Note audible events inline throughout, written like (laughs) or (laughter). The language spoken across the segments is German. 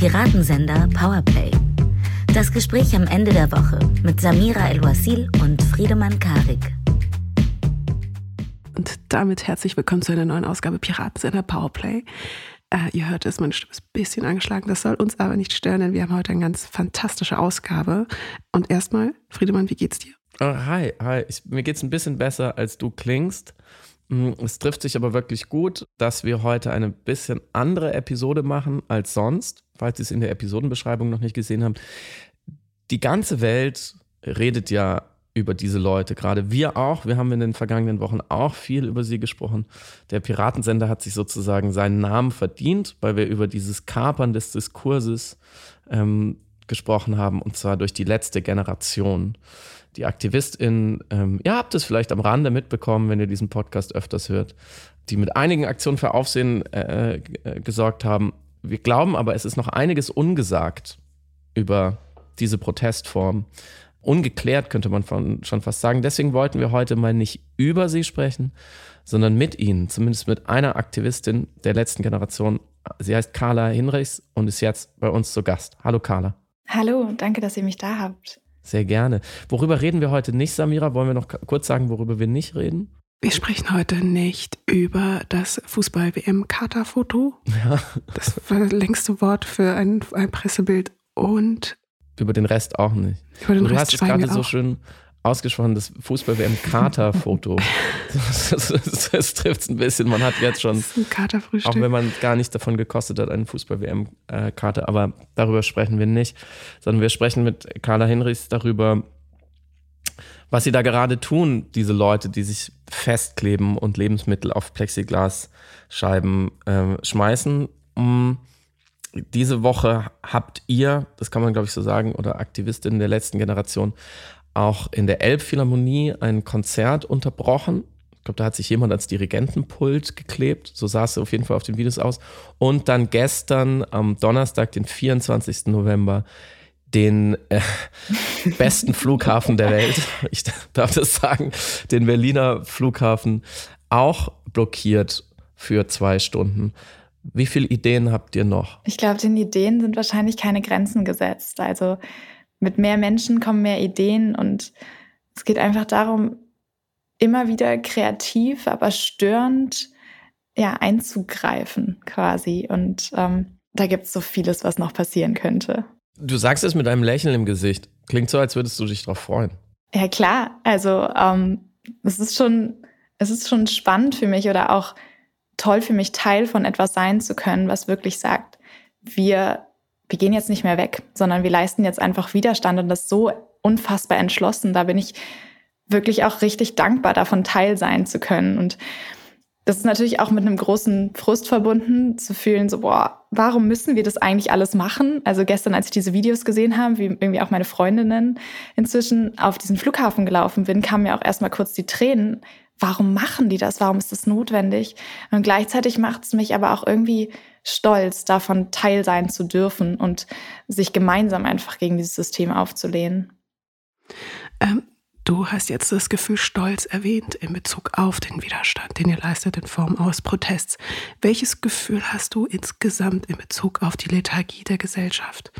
Piratensender Powerplay. Das Gespräch am Ende der Woche mit Samira El-Wasil und Friedemann Karik. Und damit herzlich willkommen zu einer neuen Ausgabe Piratensender Powerplay. Äh, ihr hört es, meine Stimme ist ein bisschen angeschlagen. Das soll uns aber nicht stören, denn wir haben heute eine ganz fantastische Ausgabe. Und erstmal, Friedemann, wie geht's dir? Oh, hi, hi. Ich, mir geht's ein bisschen besser, als du klingst. Mm, es trifft sich aber wirklich gut, dass wir heute eine bisschen andere Episode machen als sonst, falls ihr es in der Episodenbeschreibung noch nicht gesehen habt. Die ganze Welt redet ja über diese Leute, gerade wir auch. Wir haben in den vergangenen Wochen auch viel über sie gesprochen. Der Piratensender hat sich sozusagen seinen Namen verdient, weil wir über dieses Kapern des Diskurses ähm, gesprochen haben, und zwar durch die letzte Generation die AktivistInnen, ähm, ihr habt es vielleicht am Rande mitbekommen, wenn ihr diesen Podcast öfters hört, die mit einigen Aktionen für Aufsehen äh, äh, gesorgt haben. Wir glauben aber, es ist noch einiges ungesagt über diese Protestform. Ungeklärt könnte man von, schon fast sagen. Deswegen wollten wir heute mal nicht über sie sprechen, sondern mit ihnen, zumindest mit einer Aktivistin der letzten Generation. Sie heißt Carla Hinrichs und ist jetzt bei uns zu Gast. Hallo Carla. Hallo, danke, dass ihr mich da habt. Sehr gerne. Worüber reden wir heute nicht, Samira? Wollen wir noch kurz sagen, worüber wir nicht reden? Wir sprechen heute nicht über das Fußball-WM-Kater-Foto. Ja. Das war das längste Wort für ein, ein Pressebild. Und über den Rest auch nicht. Über den du Rest hast es gerade so schön ausgesprochen, das Fußball-WM-Kater-Foto. (laughs) das, das, das trifft es ein bisschen. Man hat jetzt schon, auch wenn man gar nicht davon gekostet hat, einen Fußball-WM-Karte, aber darüber sprechen wir nicht, sondern wir sprechen mit Carla Hinrichs darüber, was sie da gerade tun, diese Leute, die sich festkleben und Lebensmittel auf Plexiglasscheiben äh, schmeißen. Um, diese Woche habt ihr, das kann man glaube ich so sagen, oder Aktivistinnen der letzten Generation, auch in der Elbphilharmonie ein Konzert unterbrochen. Ich glaube, da hat sich jemand als Dirigentenpult geklebt. So sah es auf jeden Fall auf den Videos aus. Und dann gestern am Donnerstag, den 24. November, den äh, (laughs) besten Flughafen der Welt, ich darf das sagen, den Berliner Flughafen, auch blockiert für zwei Stunden. Wie viele Ideen habt ihr noch? Ich glaube, den Ideen sind wahrscheinlich keine Grenzen gesetzt. Also mit mehr Menschen kommen mehr Ideen und es geht einfach darum, immer wieder kreativ, aber störend ja, einzugreifen quasi. Und ähm, da gibt es so vieles, was noch passieren könnte. Du sagst es mit einem Lächeln im Gesicht. Klingt so, als würdest du dich darauf freuen. Ja, klar. Also ähm, es ist schon, es ist schon spannend für mich oder auch toll für mich, Teil von etwas sein zu können, was wirklich sagt, wir wir gehen jetzt nicht mehr weg, sondern wir leisten jetzt einfach Widerstand und das so unfassbar entschlossen. Da bin ich wirklich auch richtig dankbar, davon Teil sein zu können. Und das ist natürlich auch mit einem großen Frust verbunden, zu fühlen, so, boah, warum müssen wir das eigentlich alles machen? Also gestern, als ich diese Videos gesehen habe, wie irgendwie auch meine Freundinnen inzwischen auf diesen Flughafen gelaufen bin, kamen mir auch erstmal kurz die Tränen. Warum machen die das? Warum ist das notwendig? Und gleichzeitig macht es mich aber auch irgendwie stolz, davon Teil sein zu dürfen und sich gemeinsam einfach gegen dieses System aufzulehnen. Ähm, du hast jetzt das Gefühl Stolz erwähnt in Bezug auf den Widerstand, den ihr leistet in Form aus Protests. Welches Gefühl hast du insgesamt in Bezug auf die Lethargie der Gesellschaft?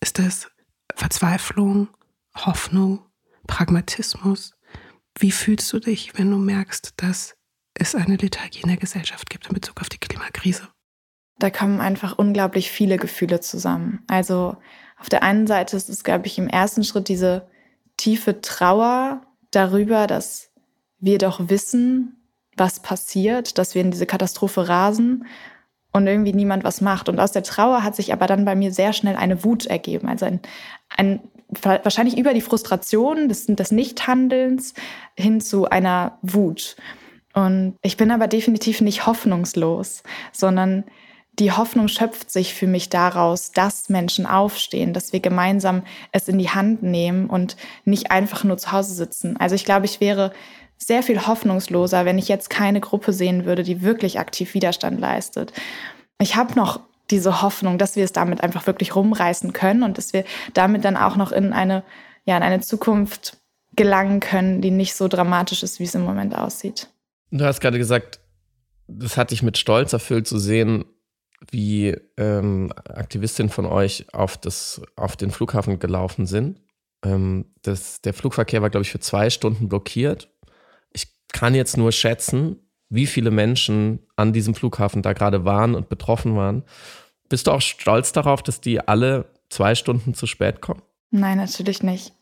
Ist es Verzweiflung, Hoffnung, Pragmatismus? Wie fühlst du dich, wenn du merkst, dass es eine Lethargie in der Gesellschaft gibt in Bezug auf die Klimakrise? da kommen einfach unglaublich viele Gefühle zusammen. Also auf der einen Seite ist es, glaube ich, im ersten Schritt diese tiefe Trauer darüber, dass wir doch wissen, was passiert, dass wir in diese Katastrophe rasen und irgendwie niemand was macht. Und aus der Trauer hat sich aber dann bei mir sehr schnell eine Wut ergeben. Also ein, ein wahrscheinlich über die Frustration des, des Nichthandelns hin zu einer Wut. Und ich bin aber definitiv nicht hoffnungslos, sondern die Hoffnung schöpft sich für mich daraus, dass Menschen aufstehen, dass wir gemeinsam es in die Hand nehmen und nicht einfach nur zu Hause sitzen. Also ich glaube, ich wäre sehr viel hoffnungsloser, wenn ich jetzt keine Gruppe sehen würde, die wirklich aktiv Widerstand leistet. Ich habe noch diese Hoffnung, dass wir es damit einfach wirklich rumreißen können und dass wir damit dann auch noch in eine, ja, in eine Zukunft gelangen können, die nicht so dramatisch ist, wie es im Moment aussieht. Du hast gerade gesagt, das hat dich mit Stolz erfüllt zu sehen, wie ähm, Aktivistinnen von euch auf, das, auf den Flughafen gelaufen sind. Ähm, das, der Flugverkehr war, glaube ich, für zwei Stunden blockiert. Ich kann jetzt nur schätzen, wie viele Menschen an diesem Flughafen da gerade waren und betroffen waren. Bist du auch stolz darauf, dass die alle zwei Stunden zu spät kommen? Nein, natürlich nicht.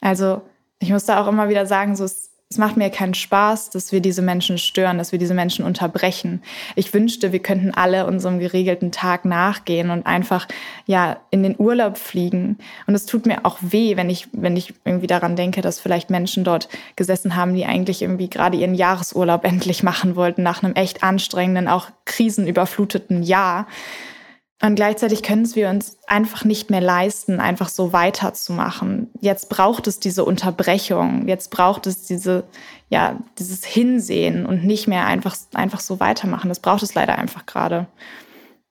Also ich muss da auch immer wieder sagen, so es, es macht mir keinen Spaß, dass wir diese Menschen stören, dass wir diese Menschen unterbrechen. Ich wünschte, wir könnten alle unserem geregelten Tag nachgehen und einfach ja in den Urlaub fliegen. Und es tut mir auch weh, wenn ich wenn ich irgendwie daran denke, dass vielleicht Menschen dort gesessen haben, die eigentlich irgendwie gerade ihren Jahresurlaub endlich machen wollten nach einem echt anstrengenden, auch krisenüberfluteten Jahr. Und gleichzeitig können es wir uns einfach nicht mehr leisten, einfach so weiterzumachen. Jetzt braucht es diese Unterbrechung. Jetzt braucht es diese, ja, dieses Hinsehen und nicht mehr einfach, einfach so weitermachen. Das braucht es leider einfach gerade.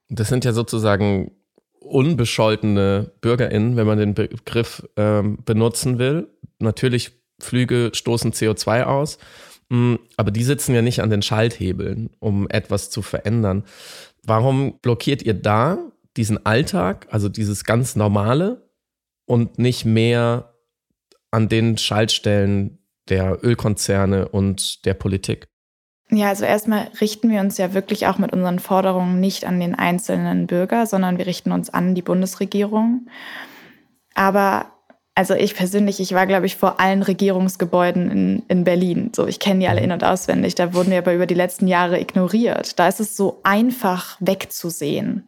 Das sind ja sozusagen unbescholtene BürgerInnen, wenn man den Begriff ähm, benutzen will. Natürlich, Flüge stoßen CO2 aus, mm, aber die sitzen ja nicht an den Schalthebeln, um etwas zu verändern. Warum blockiert ihr da diesen Alltag, also dieses ganz normale und nicht mehr an den Schaltstellen der Ölkonzerne und der Politik? Ja, also erstmal richten wir uns ja wirklich auch mit unseren Forderungen nicht an den einzelnen Bürger, sondern wir richten uns an die Bundesregierung. Aber also ich persönlich, ich war, glaube ich, vor allen Regierungsgebäuden in, in Berlin. So, ich kenne die alle mhm. in- und auswendig. Da wurden wir aber über die letzten Jahre ignoriert. Da ist es so einfach wegzusehen.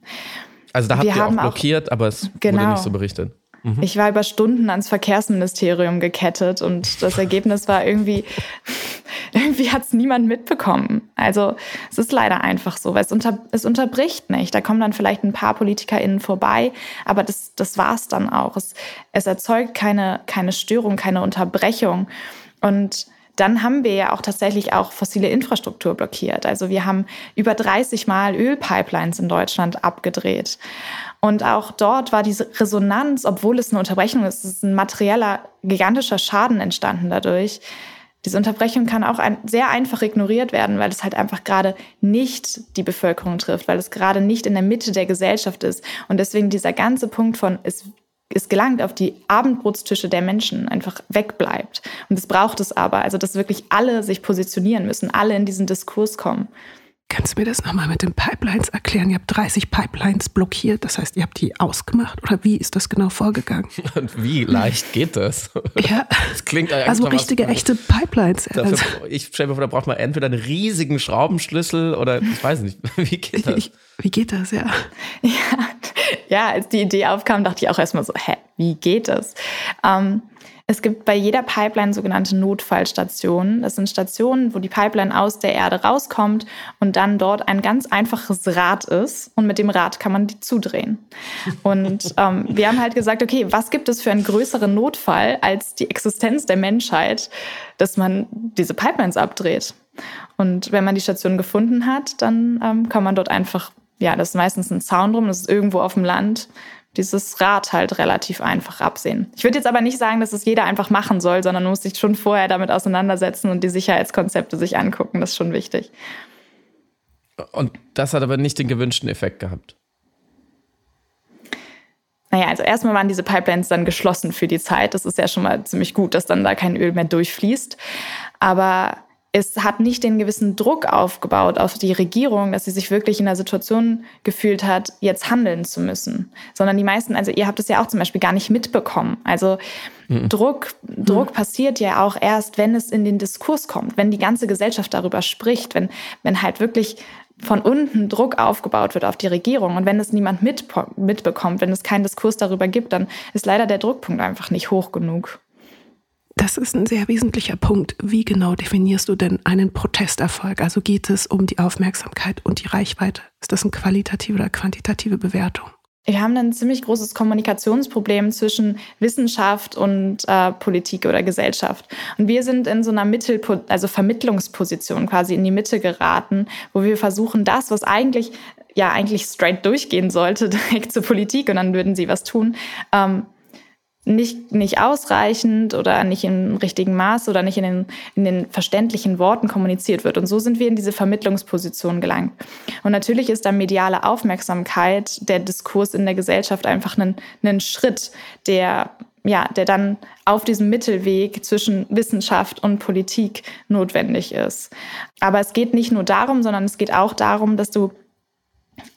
Also da habt wir ihr auch blockiert, auch, aber es genau. wurde nicht so berichtet. Mhm. Ich war über Stunden ans Verkehrsministerium gekettet und das Ergebnis war irgendwie, (laughs) (laughs) irgendwie hat es niemand mitbekommen. Also es ist leider einfach so, weil es, unter, es unterbricht nicht. Da kommen dann vielleicht ein paar PolitikerInnen vorbei, aber das, das war es dann auch. Es, es erzeugt keine, keine Störung, keine Unterbrechung. Und dann haben wir ja auch tatsächlich auch fossile Infrastruktur blockiert. Also wir haben über 30 Mal Ölpipelines in Deutschland abgedreht. Und auch dort war diese Resonanz, obwohl es eine Unterbrechung ist, ist ein materieller, gigantischer Schaden entstanden dadurch. Diese Unterbrechung kann auch ein, sehr einfach ignoriert werden, weil es halt einfach gerade nicht die Bevölkerung trifft, weil es gerade nicht in der Mitte der Gesellschaft ist. Und deswegen dieser ganze Punkt von, es es gelangt auf die Abendbrotstische der Menschen einfach wegbleibt. Und das braucht es aber, also dass wirklich alle sich positionieren müssen, alle in diesen Diskurs kommen. Kannst du mir das nochmal mit den Pipelines erklären? Ihr habt 30 Pipelines blockiert, das heißt, ihr habt die ausgemacht oder wie ist das genau vorgegangen? (laughs) Und wie leicht geht das? (laughs) Ja, das klingt also richtige, was, echte Pipelines. Dafür, also. Ich stelle mir vor, da braucht man entweder einen riesigen Schraubenschlüssel oder ich weiß nicht, (laughs) wie geht das? Ich, wie geht das, ja? Ja, ja, als die Idee aufkam, dachte ich auch erstmal so, hä, wie geht das? Ähm, es gibt bei jeder Pipeline sogenannte Notfallstationen. Das sind Stationen, wo die Pipeline aus der Erde rauskommt und dann dort ein ganz einfaches Rad ist und mit dem Rad kann man die zudrehen. Und (laughs) ähm, wir haben halt gesagt, okay, was gibt es für einen größeren Notfall als die Existenz der Menschheit, dass man diese Pipelines abdreht? Und wenn man die Station gefunden hat, dann ähm, kann man dort einfach, ja, das ist meistens ein Zaun drum, das ist irgendwo auf dem Land, dieses Rad halt relativ einfach absehen. Ich würde jetzt aber nicht sagen, dass es jeder einfach machen soll, sondern man muss sich schon vorher damit auseinandersetzen und die Sicherheitskonzepte sich angucken. Das ist schon wichtig. Und das hat aber nicht den gewünschten Effekt gehabt. Naja, also erstmal waren diese Pipelines dann geschlossen für die Zeit. Das ist ja schon mal ziemlich gut, dass dann da kein Öl mehr durchfließt. Aber es hat nicht den gewissen Druck aufgebaut auf die Regierung, dass sie sich wirklich in der Situation gefühlt hat, jetzt handeln zu müssen. Sondern die meisten, also ihr habt es ja auch zum Beispiel gar nicht mitbekommen. Also mhm. Druck, Druck mhm. passiert ja auch erst, wenn es in den Diskurs kommt, wenn die ganze Gesellschaft darüber spricht, wenn, wenn halt wirklich von unten Druck aufgebaut wird auf die Regierung. Und wenn es niemand mitbekommt, wenn es keinen Diskurs darüber gibt, dann ist leider der Druckpunkt einfach nicht hoch genug. Das ist ein sehr wesentlicher Punkt. Wie genau definierst du denn einen Protesterfolg? Also geht es um die Aufmerksamkeit und die Reichweite? Ist das eine qualitative oder quantitative Bewertung? Wir haben ein ziemlich großes Kommunikationsproblem zwischen Wissenschaft und äh, Politik oder Gesellschaft. Und wir sind in so einer Mittel, also Vermittlungsposition quasi in die Mitte geraten, wo wir versuchen, das, was eigentlich ja eigentlich straight durchgehen sollte, (laughs) direkt zur Politik und dann würden sie was tun, ähm, nicht, nicht ausreichend oder nicht im richtigen Maß oder nicht in den, in den verständlichen Worten kommuniziert wird. Und so sind wir in diese Vermittlungsposition gelangt. Und natürlich ist da mediale Aufmerksamkeit, der Diskurs in der Gesellschaft einfach ein, ein Schritt, der ja, der dann auf diesem Mittelweg zwischen Wissenschaft und Politik notwendig ist. Aber es geht nicht nur darum, sondern es geht auch darum, dass du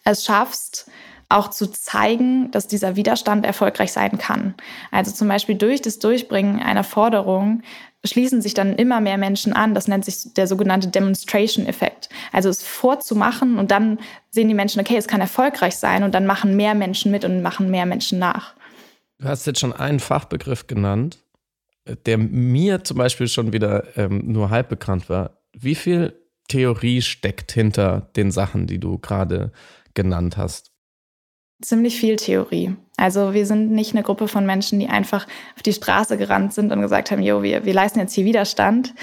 es schaffst, auch zu zeigen, dass dieser Widerstand erfolgreich sein kann. Also zum Beispiel durch das Durchbringen einer Forderung schließen sich dann immer mehr Menschen an. Das nennt sich der sogenannte Demonstration-Effekt. Also es vorzumachen und dann sehen die Menschen, okay, es kann erfolgreich sein und dann machen mehr Menschen mit und machen mehr Menschen nach. Du hast jetzt schon einen Fachbegriff genannt, der mir zum Beispiel schon wieder ähm, nur halb bekannt war. Wie viel Theorie steckt hinter den Sachen, die du gerade genannt hast? Ziemlich viel Theorie. Also wir sind nicht eine Gruppe von Menschen, die einfach auf die Straße gerannt sind und gesagt haben, jo, wir, wir leisten jetzt hier Widerstand,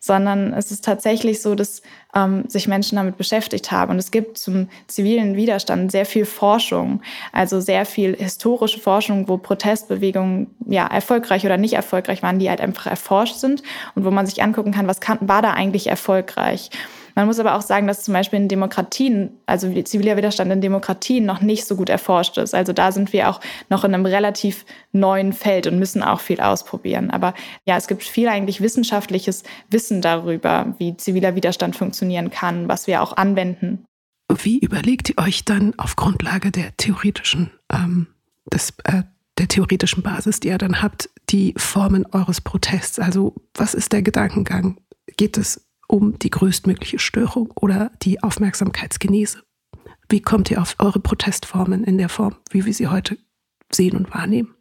sondern es ist tatsächlich so, dass ähm, sich Menschen damit beschäftigt haben. Und es gibt zum zivilen Widerstand sehr viel Forschung, also sehr viel historische Forschung, wo Protestbewegungen ja erfolgreich oder nicht erfolgreich waren, die halt einfach erforscht sind und wo man sich angucken kann, was kann, war da eigentlich erfolgreich. Man muss aber auch sagen, dass zum Beispiel in Demokratien, also ziviler Widerstand in Demokratien noch nicht so gut erforscht ist. Also da sind wir auch noch in einem relativ neuen Feld und müssen auch viel ausprobieren. Aber ja, es gibt viel eigentlich wissenschaftliches Wissen darüber, wie ziviler Widerstand funktionieren kann, was wir auch anwenden. Wie überlegt ihr euch dann auf Grundlage der theoretischen, ähm, des, äh, der theoretischen Basis, die ihr dann habt, die Formen eures Protests? Also was ist der Gedankengang? Geht es um die größtmögliche Störung oder die Aufmerksamkeitsgenese. Wie kommt ihr auf eure Protestformen in der Form, wie wir sie heute sehen und wahrnehmen?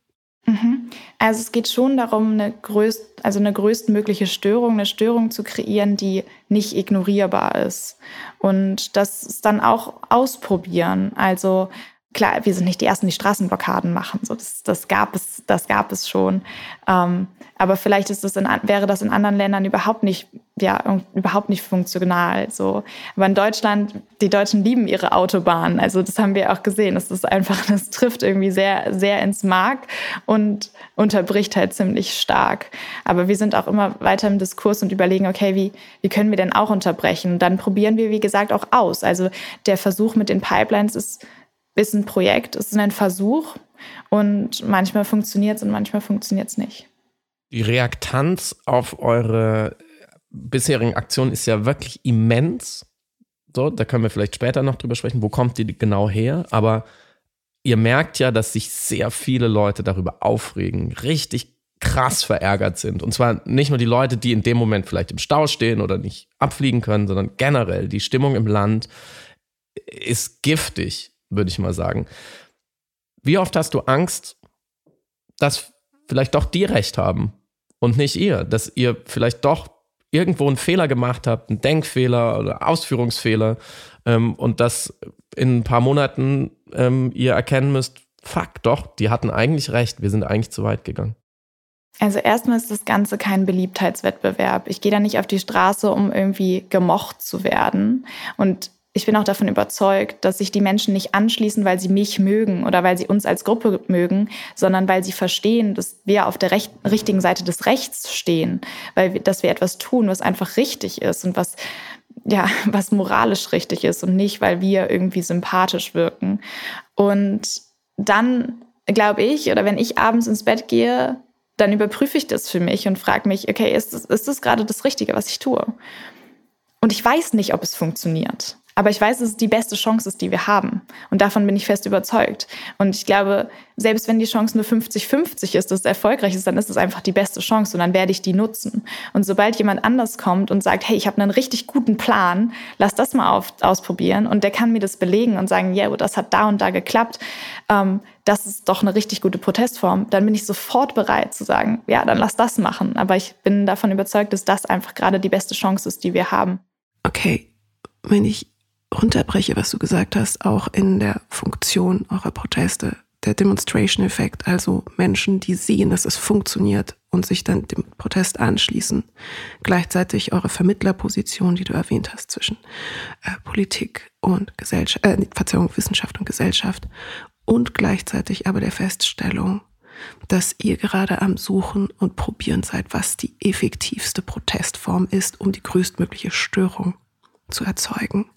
Mhm. Also es geht schon darum, eine, größt, also eine größtmögliche Störung, eine Störung zu kreieren, die nicht ignorierbar ist. Und das ist dann auch ausprobieren. Also klar, wir sind nicht die ersten, die Straßenblockaden machen. So, das, das gab es, das gab es schon. Ähm, aber vielleicht ist das in, wäre das in anderen Ländern überhaupt nicht, ja, überhaupt nicht funktional. So. Aber in Deutschland, die Deutschen lieben ihre Autobahnen. Also das haben wir auch gesehen. Das ist einfach, (laughs) das trifft irgendwie sehr, sehr ins Mark und unterbricht halt ziemlich stark. Aber wir sind auch immer weiter im Diskurs und überlegen, okay, wie, wie können wir denn auch unterbrechen? Dann probieren wir, wie gesagt, auch aus. Also der Versuch mit den Pipelines ist, ist ein Projekt, ist ein Versuch. Und manchmal funktioniert es und manchmal funktioniert es nicht. Die Reaktanz auf eure bisherigen Aktionen ist ja wirklich immens. So, da können wir vielleicht später noch drüber sprechen, wo kommt die genau her. Aber ihr merkt ja, dass sich sehr viele Leute darüber aufregen, richtig krass verärgert sind. Und zwar nicht nur die Leute, die in dem Moment vielleicht im Stau stehen oder nicht abfliegen können, sondern generell die Stimmung im Land ist giftig, würde ich mal sagen. Wie oft hast du Angst, dass vielleicht doch die recht haben und nicht ihr, dass ihr vielleicht doch irgendwo einen Fehler gemacht habt, einen Denkfehler oder Ausführungsfehler ähm, und dass in ein paar Monaten ähm, ihr erkennen müsst, fuck, doch, die hatten eigentlich recht, wir sind eigentlich zu weit gegangen. Also erstmal ist das Ganze kein Beliebtheitswettbewerb. Ich gehe da nicht auf die Straße, um irgendwie gemocht zu werden. Und ich bin auch davon überzeugt, dass sich die Menschen nicht anschließen, weil sie mich mögen oder weil sie uns als Gruppe mögen, sondern weil sie verstehen, dass wir auf der recht, richtigen Seite des Rechts stehen, weil wir, dass wir etwas tun, was einfach richtig ist und was ja, (laughs) was moralisch richtig ist und nicht, weil wir irgendwie sympathisch wirken. Und dann glaube ich, oder wenn ich abends ins Bett gehe, dann überprüfe ich das für mich und frage mich, okay, ist das, ist das gerade das Richtige, was ich tue? Und ich weiß nicht, ob es funktioniert. Aber ich weiß, dass es die beste Chance ist, die wir haben. Und davon bin ich fest überzeugt. Und ich glaube, selbst wenn die Chance nur 50-50 ist, dass es erfolgreich ist, dann ist es einfach die beste Chance und dann werde ich die nutzen. Und sobald jemand anders kommt und sagt, hey, ich habe einen richtig guten Plan, lass das mal auf, ausprobieren und der kann mir das belegen und sagen, ja, yeah, das hat da und da geklappt, ähm, das ist doch eine richtig gute Protestform, dann bin ich sofort bereit zu sagen, ja, dann lass das machen. Aber ich bin davon überzeugt, dass das einfach gerade die beste Chance ist, die wir haben. Okay, wenn ich runterbreche, was du gesagt hast, auch in der Funktion eurer Proteste, der Demonstration-Effekt, also Menschen, die sehen, dass es funktioniert und sich dann dem Protest anschließen. Gleichzeitig eure Vermittlerposition, die du erwähnt hast, zwischen äh, Politik und Gesellschaft, äh, Verzeihung, Wissenschaft und Gesellschaft und gleichzeitig aber der Feststellung, dass ihr gerade am Suchen und Probieren seid, was die effektivste Protestform ist, um die größtmögliche Störung zu erzeugen.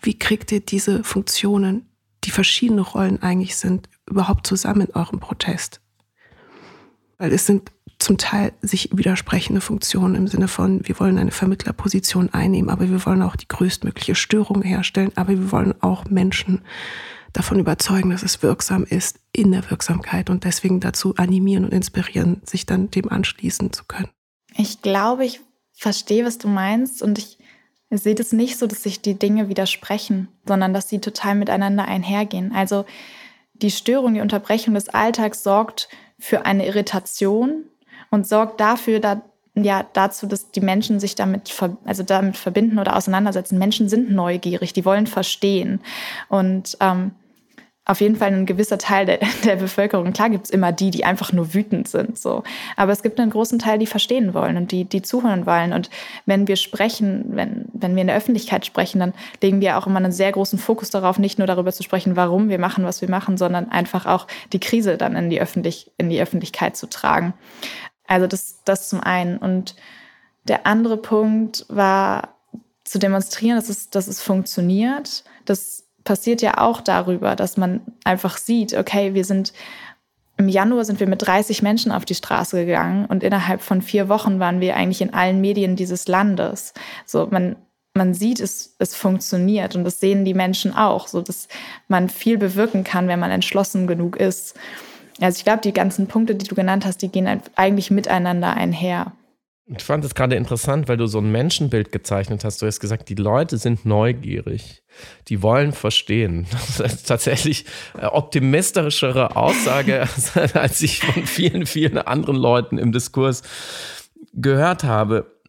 Wie kriegt ihr diese Funktionen, die verschiedene Rollen eigentlich sind, überhaupt zusammen in eurem Protest? Weil es sind zum Teil sich widersprechende Funktionen im Sinne von, wir wollen eine Vermittlerposition einnehmen, aber wir wollen auch die größtmögliche Störung herstellen, aber wir wollen auch Menschen davon überzeugen, dass es wirksam ist in der Wirksamkeit und deswegen dazu animieren und inspirieren, sich dann dem anschließen zu können. Ich glaube, ich verstehe, was du meinst und ich sehe das nicht so, dass sich die Dinge widersprechen, sondern dass sie total miteinander einhergehen. Also die Störung, die Unterbrechung des Alltags sorgt für eine Irritation und sorgt dafür, da, ja, dazu, dass die Menschen sich damit, also damit verbinden oder auseinandersetzen. Menschen sind neugierig, die wollen verstehen. Und ähm, auf jeden Fall ein gewisser Teil der, (laughs) der Bevölkerung. Klar gibt es immer die, die einfach nur wütend sind. So. Aber es gibt einen großen Teil, die verstehen wollen und die, die zuhören wollen. Und wenn wir sprechen, wenn, wenn wir in der Öffentlichkeit sprechen, dann legen wir auch immer einen sehr großen Fokus darauf, nicht nur darüber zu sprechen, warum wir machen, was wir machen, sondern einfach auch die Krise dann in die, Öffentlich in die Öffentlichkeit zu tragen. Also das, das zum einen. Und der andere Punkt war zu demonstrieren, dass es, dass es funktioniert. Das passiert ja auch darüber, dass man einfach sieht, okay, wir sind im Januar sind wir mit 30 Menschen auf die Straße gegangen und innerhalb von vier Wochen waren wir eigentlich in allen Medien dieses Landes. So, man, man sieht, es, es funktioniert und das sehen die Menschen auch, so dass man viel bewirken kann, wenn man entschlossen genug ist. Also ich glaube, die ganzen Punkte, die du genannt hast, die gehen eigentlich miteinander einher. Ich fand es gerade interessant, weil du so ein Menschenbild gezeichnet hast. Du hast gesagt, die Leute sind neugierig. Die wollen verstehen. (laughs) Das ist tatsächlich äh, optimistischere Aussage, (laughs) als ich von vielen, vielen anderen Leuten im Diskurs gehört habe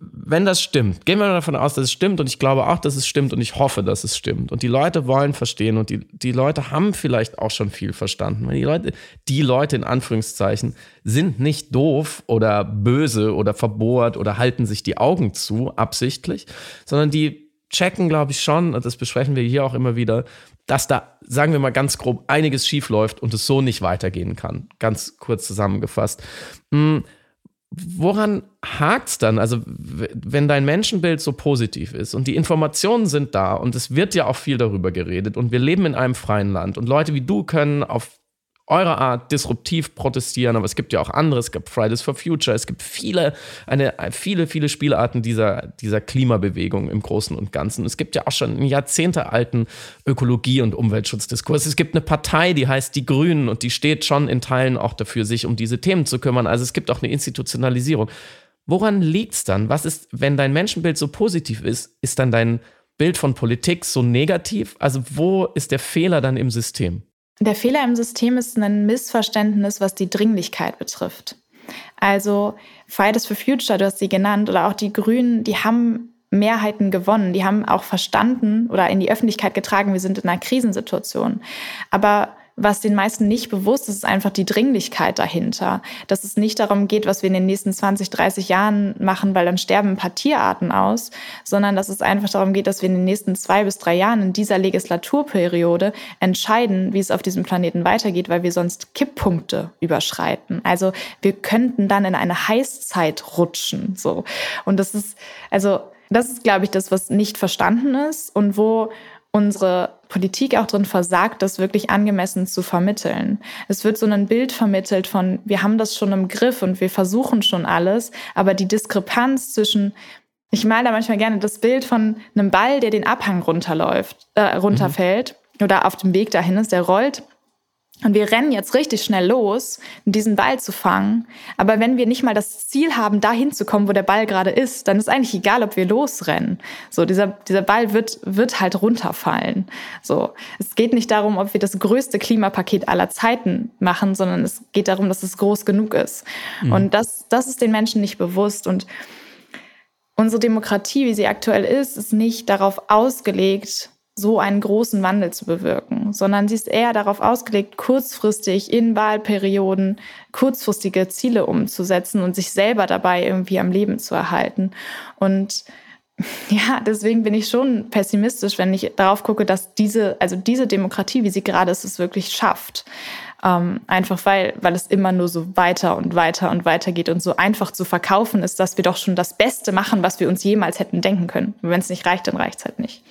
wenn das stimmt, gehen wir davon aus, dass es stimmt und ich glaube auch, dass es stimmt und ich hoffe, dass es stimmt und die Leute wollen verstehen und die, die Leute haben vielleicht auch schon viel verstanden. Die Leute, die Leute in Anführungszeichen sind nicht doof oder böse oder verbohrt oder halten sich die Augen zu, absichtlich, sondern die checken, glaube ich schon, und das besprechen wir hier auch immer wieder, dass da, sagen wir mal ganz grob, einiges schief läuft und es so nicht weitergehen kann. Ganz kurz zusammengefasst. Woran hakt es dann? Also, wenn dein Menschenbild so positiv ist und die Informationen sind da und es wird ja auch viel darüber geredet und wir leben in einem freien Land und Leute wie du können auf eurer Art disruptiv protestieren, aber es gibt ja auch andere, es gibt Fridays for Future, es gibt viele, eine, viele, viele Spielarten dieser, dieser Klimabewegung im Großen und Ganzen. Es gibt ja auch schon einen jahrzehntealten Ökologie- und Umweltschutzdiskurs. Es gibt eine Partei, die heißt die Grünen und die steht schon in Teilen auch dafür, sich um diese Themen zu kümmern. Also es gibt auch eine Institutionalisierung. Woran liegt es dann? Was ist, wenn dein Menschenbild so positiv ist, ist dann dein Bild von Politik so negativ? Also wo ist der Fehler dann im System? Der Fehler im System ist ein Missverständnis, was die Dringlichkeit betrifft. Also Fridays for Future, du hast sie genannt, oder auch die Grünen, die haben Mehrheiten gewonnen. Die haben auch verstanden oder in die Öffentlichkeit getragen, wir sind in einer Krisensituation. Aber was den meisten nicht bewusst ist, ist einfach die Dringlichkeit dahinter. Dass es nicht darum geht, was wir in den nächsten 20, 30 Jahren machen, weil dann sterben ein paar Tierarten aus, sondern dass es einfach darum geht, dass wir in den nächsten zwei bis drei Jahren in dieser Legislaturperiode entscheiden, wie es auf diesem Planeten weitergeht, weil wir sonst Kipppunkte überschreiten. Also wir könnten dann in eine Heißzeit rutschen, so. Und das ist, also, das ist, glaube ich, das, was nicht verstanden ist und wo unsere Politik auch drin versagt, das wirklich angemessen zu vermitteln. Es wird so ein Bild vermittelt von, wir haben das schon im Griff und wir versuchen schon alles, aber die Diskrepanz zwischen ich male da manchmal gerne das Bild von einem Ball, der den Abhang runterläuft, äh, runterfällt mhm. oder auf dem Weg dahin ist, der rollt und wir rennen jetzt richtig schnell los, diesen Ball zu fangen. Aber wenn wir nicht mal das Ziel haben, dahin zu kommen, wo der Ball gerade ist, dann ist eigentlich egal, ob wir losrennen. So, dieser, dieser Ball wird, wird halt runterfallen. So, es geht nicht darum, ob wir das größte Klimapaket aller Zeiten machen, sondern es geht darum, dass es groß genug ist. Mhm. Und das, das ist den Menschen nicht bewusst. Und unsere Demokratie, wie sie aktuell ist, ist nicht darauf ausgelegt, so einen großen Wandel zu bewirken, sondern sie ist eher darauf ausgelegt, kurzfristig in Wahlperioden kurzfristige Ziele umzusetzen und sich selber dabei irgendwie am Leben zu erhalten. Und (laughs) ja, deswegen bin ich schon pessimistisch, wenn ich darauf gucke, dass diese, also diese Demokratie, wie sie gerade ist, es wirklich schafft. Ähm, einfach weil, weil es immer nur so weiter und weiter und weiter geht und so einfach zu verkaufen ist, dass wir doch schon das Beste machen, was wir uns jemals hätten denken können. Wenn es nicht reicht, dann reicht es halt nicht.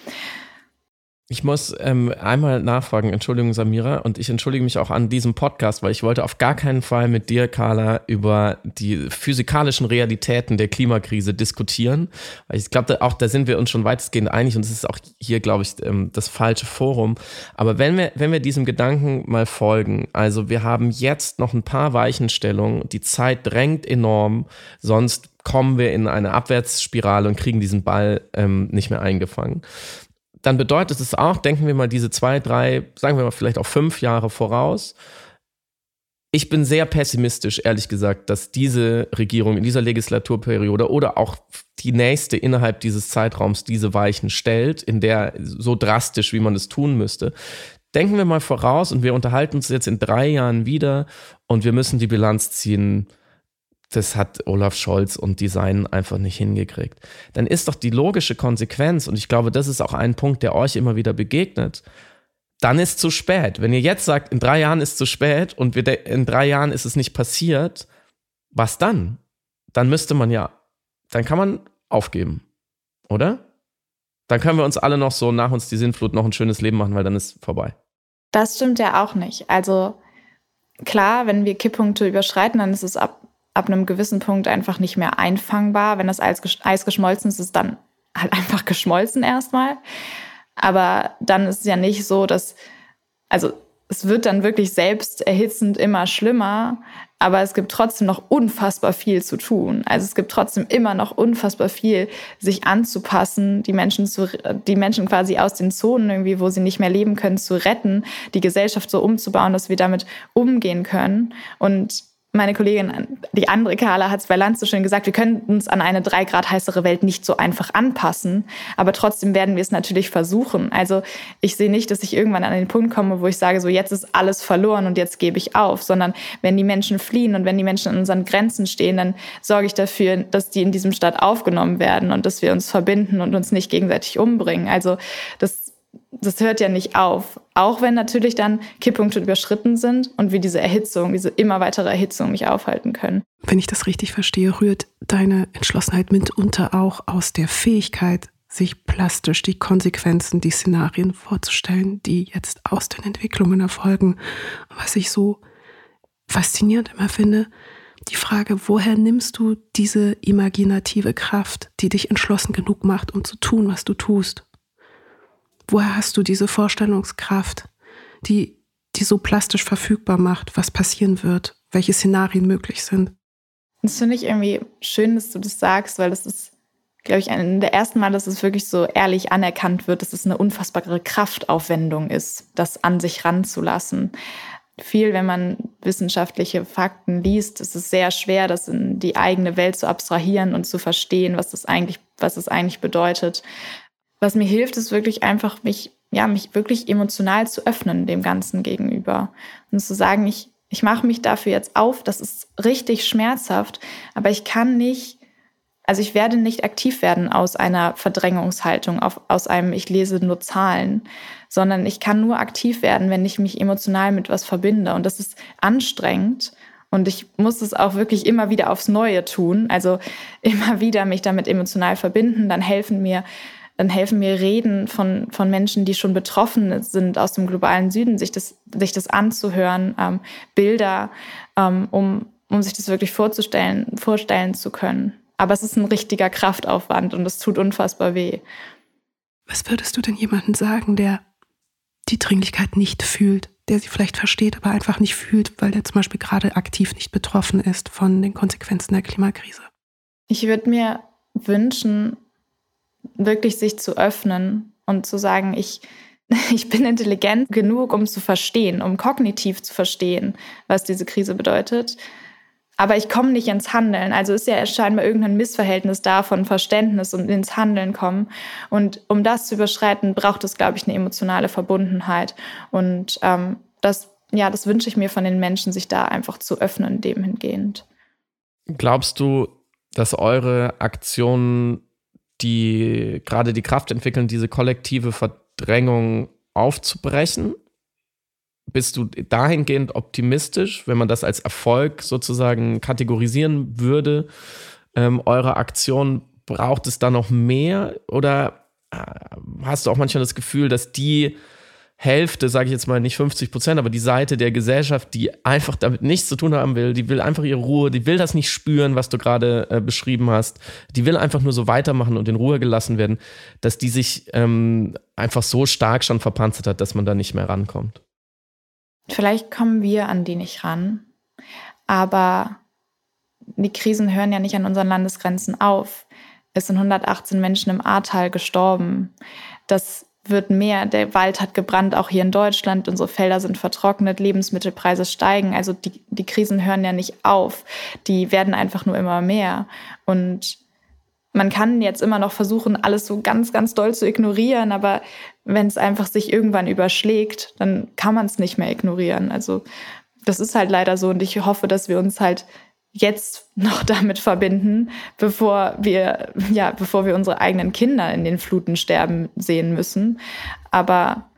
Ich muss ähm, einmal nachfragen, Entschuldigung, Samira, und ich entschuldige mich auch an diesem Podcast, weil ich wollte auf gar keinen Fall mit dir, Carla, über die physikalischen Realitäten der Klimakrise diskutieren. Ich glaube, auch da sind wir uns schon weitestgehend einig und es ist auch hier, glaube ich, ähm, das falsche Forum. Aber wenn wir, wenn wir diesem Gedanken mal folgen, also wir haben jetzt noch ein paar Weichenstellungen, die Zeit drängt enorm, sonst kommen wir in eine Abwärtsspirale und kriegen diesen Ball ähm, nicht mehr eingefangen dann bedeutet es auch, denken wir mal diese zwei, drei, sagen wir mal vielleicht auch fünf Jahre voraus. Ich bin sehr pessimistisch, ehrlich gesagt, dass diese Regierung in dieser Legislaturperiode oder auch die nächste innerhalb dieses Zeitraums diese Weichen stellt, in der so drastisch, wie man es tun müsste. Denken wir mal voraus und wir unterhalten uns jetzt in drei Jahren wieder und wir müssen die Bilanz ziehen das hat Olaf Scholz und Design einfach nicht hingekriegt. Dann ist doch die logische Konsequenz, und ich glaube, das ist auch ein Punkt, der euch immer wieder begegnet, dann ist zu spät. Wenn ihr jetzt sagt, in drei Jahren ist zu spät und in drei Jahren ist es nicht passiert, was dann? Dann müsste man ja, dann kann man aufgeben, oder? Dann können wir uns alle noch so nach uns die Sinnflut noch ein schönes Leben machen, weil dann ist vorbei. Das stimmt ja auch nicht. Also klar, wenn wir Kipppunkte überschreiten, dann ist es ab ab einem gewissen Punkt einfach nicht mehr einfangbar. Wenn das Eis, Eis geschmolzen ist, ist dann halt (laughs) einfach geschmolzen erstmal. Aber dann ist es ja nicht so, dass, also es wird dann wirklich selbst erhitzend immer schlimmer, aber es gibt trotzdem noch unfassbar viel zu tun. Also es gibt trotzdem immer noch unfassbar viel, sich anzupassen, die Menschen zu, die Menschen quasi aus den Zonen irgendwie, wo sie nicht mehr leben können, zu retten, die Gesellschaft so umzubauen, dass wir damit umgehen können. Und meine Kollegin, die andere Carla, hat es bei Lanz so schön gesagt, wir können uns an eine drei Grad heißere Welt nicht so einfach anpassen, aber trotzdem werden wir es natürlich versuchen. Also ich sehe nicht, dass ich irgendwann an den Punkt komme, wo ich sage, so jetzt ist alles verloren und jetzt gebe ich auf, sondern wenn die Menschen fliehen und wenn die Menschen an unseren Grenzen stehen, dann sorge ich dafür, dass die in diesem Staat aufgenommen werden und dass wir uns verbinden und uns nicht gegenseitig umbringen. Also das das hört ja nicht auf. Auch wenn natürlich dann Kipppunkte überschritten sind und wir diese Erhitzung, diese immer weitere Erhitzung nicht aufhalten können. Wenn ich das richtig verstehe, rührt deine Entschlossenheit mitunter auch aus der Fähigkeit, sich plastisch die Konsequenzen, die Szenarien vorzustellen, die jetzt aus den Entwicklungen erfolgen. Was ich so faszinierend immer finde, die Frage, woher nimmst du diese imaginative Kraft, die dich entschlossen genug macht, um zu tun, was du tust? Woher hast du diese Vorstellungskraft, die, die so plastisch verfügbar macht, was passieren wird, welche Szenarien möglich sind? Das finde ich irgendwie schön, dass du das sagst, weil das ist, glaube ich, ein der ersten Mal, dass es wirklich so ehrlich anerkannt wird, dass es eine unfassbare Kraftaufwendung ist, das an sich ranzulassen. Viel, wenn man wissenschaftliche Fakten liest, ist es sehr schwer, das in die eigene Welt zu abstrahieren und zu verstehen, was das eigentlich, was das eigentlich bedeutet was mir hilft, ist wirklich einfach mich, ja, mich wirklich emotional zu öffnen dem Ganzen gegenüber und zu sagen, ich, ich mache mich dafür jetzt auf, das ist richtig schmerzhaft, aber ich kann nicht, also ich werde nicht aktiv werden aus einer Verdrängungshaltung, auf, aus einem ich lese nur Zahlen, sondern ich kann nur aktiv werden, wenn ich mich emotional mit was verbinde und das ist anstrengend und ich muss es auch wirklich immer wieder aufs Neue tun. Also (laughs) immer wieder mich damit emotional verbinden. Dann helfen mir dann helfen mir Reden von, von Menschen, die schon betroffen sind aus dem globalen Süden, sich das, sich das anzuhören, ähm, Bilder, ähm, um, um sich das wirklich vorzustellen, vorstellen zu können. Aber es ist ein richtiger Kraftaufwand und es tut unfassbar weh. Was würdest du denn jemandem sagen, der die Dringlichkeit nicht fühlt, der sie vielleicht versteht, aber einfach nicht fühlt, weil der zum Beispiel gerade aktiv nicht betroffen ist von den Konsequenzen der Klimakrise? Ich würde mir wünschen, wirklich sich zu öffnen und zu sagen, ich, (laughs) ich bin intelligent genug, um zu verstehen, um kognitiv zu verstehen, was diese Krise bedeutet. Aber ich komme nicht ins Handeln. Also ist ja scheinbar irgendein Missverhältnis da von Verständnis und ins Handeln kommen. Und um das zu überschreiten, braucht es, glaube ich, eine emotionale Verbundenheit. Und ähm, das, ja, das wünsche ich mir von den Menschen, sich da einfach zu öffnen, dem hingehend. Glaubst du, dass eure Aktionen die gerade die Kraft entwickeln, diese kollektive Verdrängung aufzubrechen? bist du dahingehend optimistisch, wenn man das als Erfolg sozusagen kategorisieren würde? Ähm, eure Aktion, braucht es da noch mehr? Oder äh, hast du auch manchmal das Gefühl, dass die Hälfte, sage ich jetzt mal nicht 50 Prozent, aber die Seite der Gesellschaft, die einfach damit nichts zu tun haben will, die will einfach ihre Ruhe, die will das nicht spüren, was du gerade äh, beschrieben hast, die will einfach nur so weitermachen und in Ruhe gelassen werden, dass die sich ähm, einfach so stark schon verpanzert hat, dass man da nicht mehr rankommt. Vielleicht kommen wir an die nicht ran, aber die Krisen hören ja nicht an unseren Landesgrenzen auf. Es sind 118 Menschen im Ahrtal gestorben. Das wird mehr. Der Wald hat gebrannt, auch hier in Deutschland. Unsere Felder sind vertrocknet, Lebensmittelpreise steigen. Also die, die Krisen hören ja nicht auf. Die werden einfach nur immer mehr. Und man kann jetzt immer noch versuchen, alles so ganz, ganz doll zu ignorieren, aber wenn es einfach sich irgendwann überschlägt, dann kann man es nicht mehr ignorieren. Also das ist halt leider so und ich hoffe, dass wir uns halt jetzt noch (laughs) damit verbinden, bevor wir, ja, bevor wir unsere eigenen Kinder in den Fluten sterben sehen müssen. Aber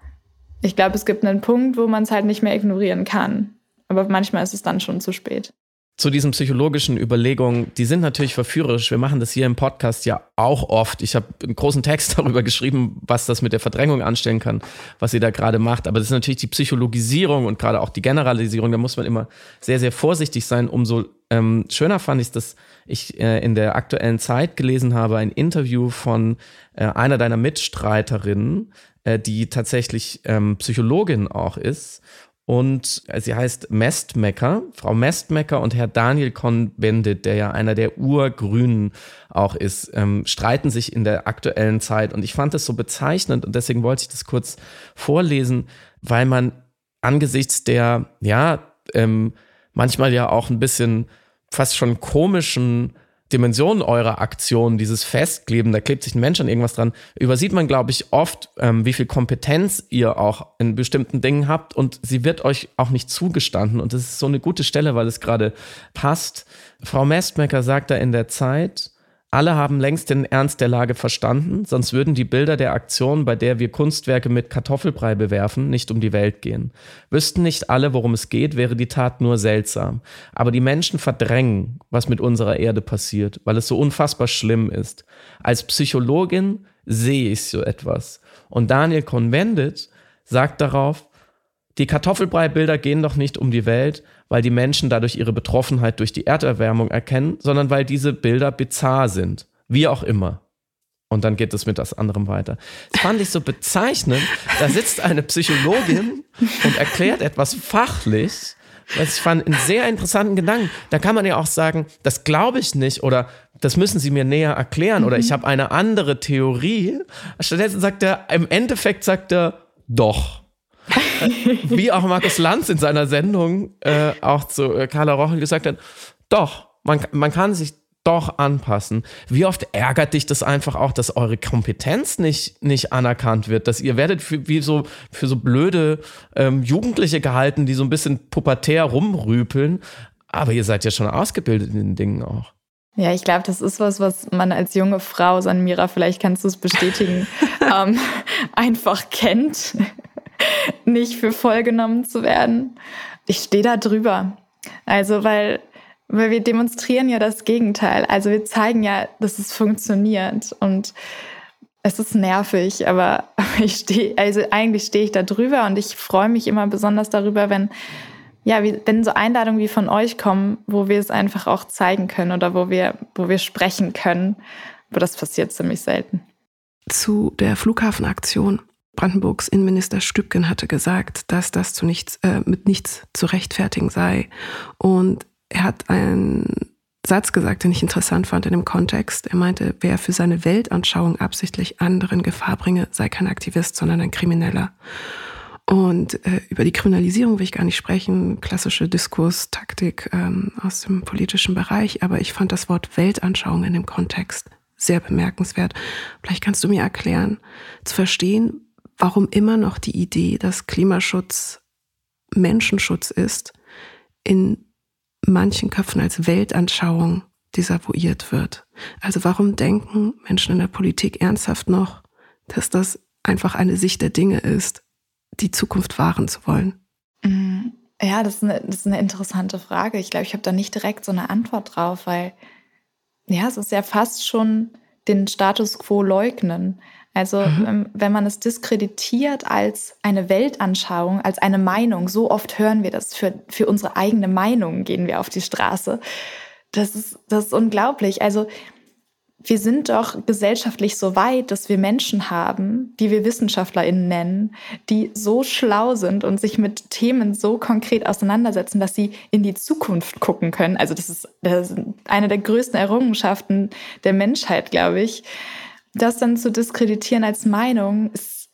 ich glaube, es gibt einen Punkt, wo man es halt nicht mehr ignorieren kann. Aber manchmal ist es dann schon zu spät zu diesen psychologischen Überlegungen, die sind natürlich verführerisch. Wir machen das hier im Podcast ja auch oft. Ich habe einen großen Text (laughs) darüber geschrieben, was das mit der Verdrängung anstellen kann, was ihr da gerade macht. Aber das ist natürlich die Psychologisierung und gerade auch die Generalisierung. Da muss man immer sehr, sehr vorsichtig sein. Umso ähm, schöner fand ich, dass ich äh, in der aktuellen Zeit gelesen habe, ein Interview von äh, einer deiner Mitstreiterinnen, äh, die tatsächlich ähm, Psychologin auch ist und äh, sie heißt Mestmecker, Frau Mestmecker und Herr Daniel Cohn-Bendit, der ja einer der Urgrünen auch ist, ähm, streiten sich in der aktuellen Zeit. Und ich fand das so bezeichnend und deswegen wollte ich das kurz vorlesen, weil man angesichts der, ja, ähm, manchmal ja auch ein bisschen fast schon komischen Dimension eurer Aktion, dieses Festkleben, da klebt sich ein Mensch an irgendwas dran, übersieht man, glaube ich, oft, ähm, wie viel Kompetenz ihr auch in bestimmten Dingen habt und sie wird euch auch nicht zugestanden und das ist so eine gute Stelle, weil es gerade passt. Frau Mestmecker sagt da in der Zeit, alle haben längst den Ernst der Lage verstanden, sonst würden die Bilder der Aktion, bei der wir Kunstwerke mit Kartoffelbrei bewerfen, nicht um die Welt gehen. Wüssten nicht alle, worum es geht, wäre die Tat nur seltsam. Aber die Menschen verdrängen, was mit unserer Erde passiert, weil es so unfassbar schlimm ist. Als Psychologin sehe ich so etwas. Und Daniel Convendit sagt darauf, die Kartoffelbrei-Bilder gehen doch nicht um die Welt, weil die Menschen dadurch ihre Betroffenheit durch die Erderwärmung erkennen, sondern weil diese Bilder bizarr sind. Wie auch immer. Und dann geht es mit das anderem weiter. Das fand ich so bezeichnend. Da sitzt eine Psychologin und erklärt etwas fachlich. Ich fand einen sehr interessanten Gedanken. Da kann man ja auch sagen, das glaube ich nicht oder das müssen Sie mir näher erklären oder ich mhm. habe eine andere Theorie. Stattdessen sagt er, im Endeffekt sagt er, doch. Wie auch Markus Lanz in seiner Sendung äh, auch zu äh, Carla Rochel gesagt hat, doch, man, man kann sich doch anpassen. Wie oft ärgert dich das einfach auch, dass eure Kompetenz nicht, nicht anerkannt wird, dass ihr werdet für, wie so, für so blöde ähm, Jugendliche gehalten, die so ein bisschen pubertär rumrüpeln, aber ihr seid ja schon ausgebildet in den Dingen auch. Ja, ich glaube, das ist was, was man als junge Frau, Sanmira, vielleicht kannst du es bestätigen, (laughs) ähm, einfach kennt (laughs) nicht für voll genommen zu werden. Ich stehe da drüber. Also, weil, weil wir demonstrieren ja das Gegenteil. Also wir zeigen ja, dass es funktioniert. Und es ist nervig, aber (laughs) ich stehe, also eigentlich stehe ich da drüber und ich freue mich immer besonders darüber, wenn, ja, wenn so Einladungen wie von euch kommen, wo wir es einfach auch zeigen können oder wo wir, wo wir sprechen können. Aber das passiert ziemlich selten. Zu der Flughafenaktion. Brandenburgs Innenminister Stübgen hatte gesagt, dass das zu nichts, äh, mit nichts zu rechtfertigen sei. Und er hat einen Satz gesagt, den ich interessant fand in dem Kontext. Er meinte, wer für seine Weltanschauung absichtlich anderen Gefahr bringe, sei kein Aktivist, sondern ein Krimineller. Und äh, über die Kriminalisierung will ich gar nicht sprechen, klassische Diskurstaktik ähm, aus dem politischen Bereich, aber ich fand das Wort Weltanschauung in dem Kontext sehr bemerkenswert. Vielleicht kannst du mir erklären, zu verstehen, warum immer noch die Idee, dass Klimaschutz Menschenschutz ist, in manchen Köpfen als Weltanschauung desavouiert wird. Also warum denken Menschen in der Politik ernsthaft noch, dass das einfach eine Sicht der Dinge ist, die Zukunft wahren zu wollen? Mm, ja, das ist eine, das ist eine interessante Frage. Ich glaube, ich habe da nicht direkt so eine Antwort drauf, weil ja, es ist ja fast schon den Status quo leugnen. Also mhm. Ähm, wenn man es diskreditiert als eine Weltanschauung, als eine Meinung, so oft hören wir das, für, für unsere eigene Meinung gehen wir auf die Straße. Das ist, das ist unglaublich. Also wir sind doch gesellschaftlich so weit, dass wir Menschen haben, die wir WissenschaftlerInnen nennen, die so schlau sind und sich mit Themen so konkret auseinandersetzen, dass sie in die Zukunft gucken können. Also das ist, das ist eine der größten Errungenschaften der Menschheit, glaube ich. Das dann zu diskreditieren als Meinung ist,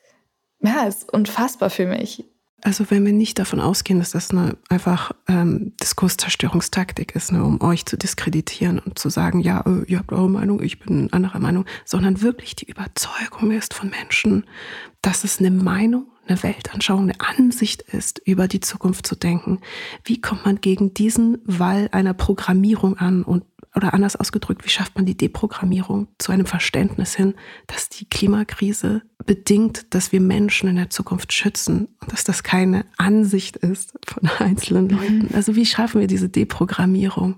ja, ist unfassbar für mich. Also wenn wir nicht davon ausgehen, dass das eine einfach ähm, Diskurszerstörungstaktik ist, ne, um euch zu diskreditieren und zu sagen, ja, äh, ihr habt eure Meinung, ich bin anderer Meinung, sondern wirklich die Überzeugung ist von Menschen, dass es eine Meinung, eine Weltanschauung, eine Ansicht ist, über die Zukunft zu denken. Wie kommt man gegen diesen Wall einer Programmierung an und oder anders ausgedrückt, wie schafft man die Deprogrammierung zu einem Verständnis hin, dass die Klimakrise bedingt, dass wir Menschen in der Zukunft schützen und dass das keine Ansicht ist von (laughs) einzelnen mhm. Leuten. Also wie schaffen wir diese Deprogrammierung?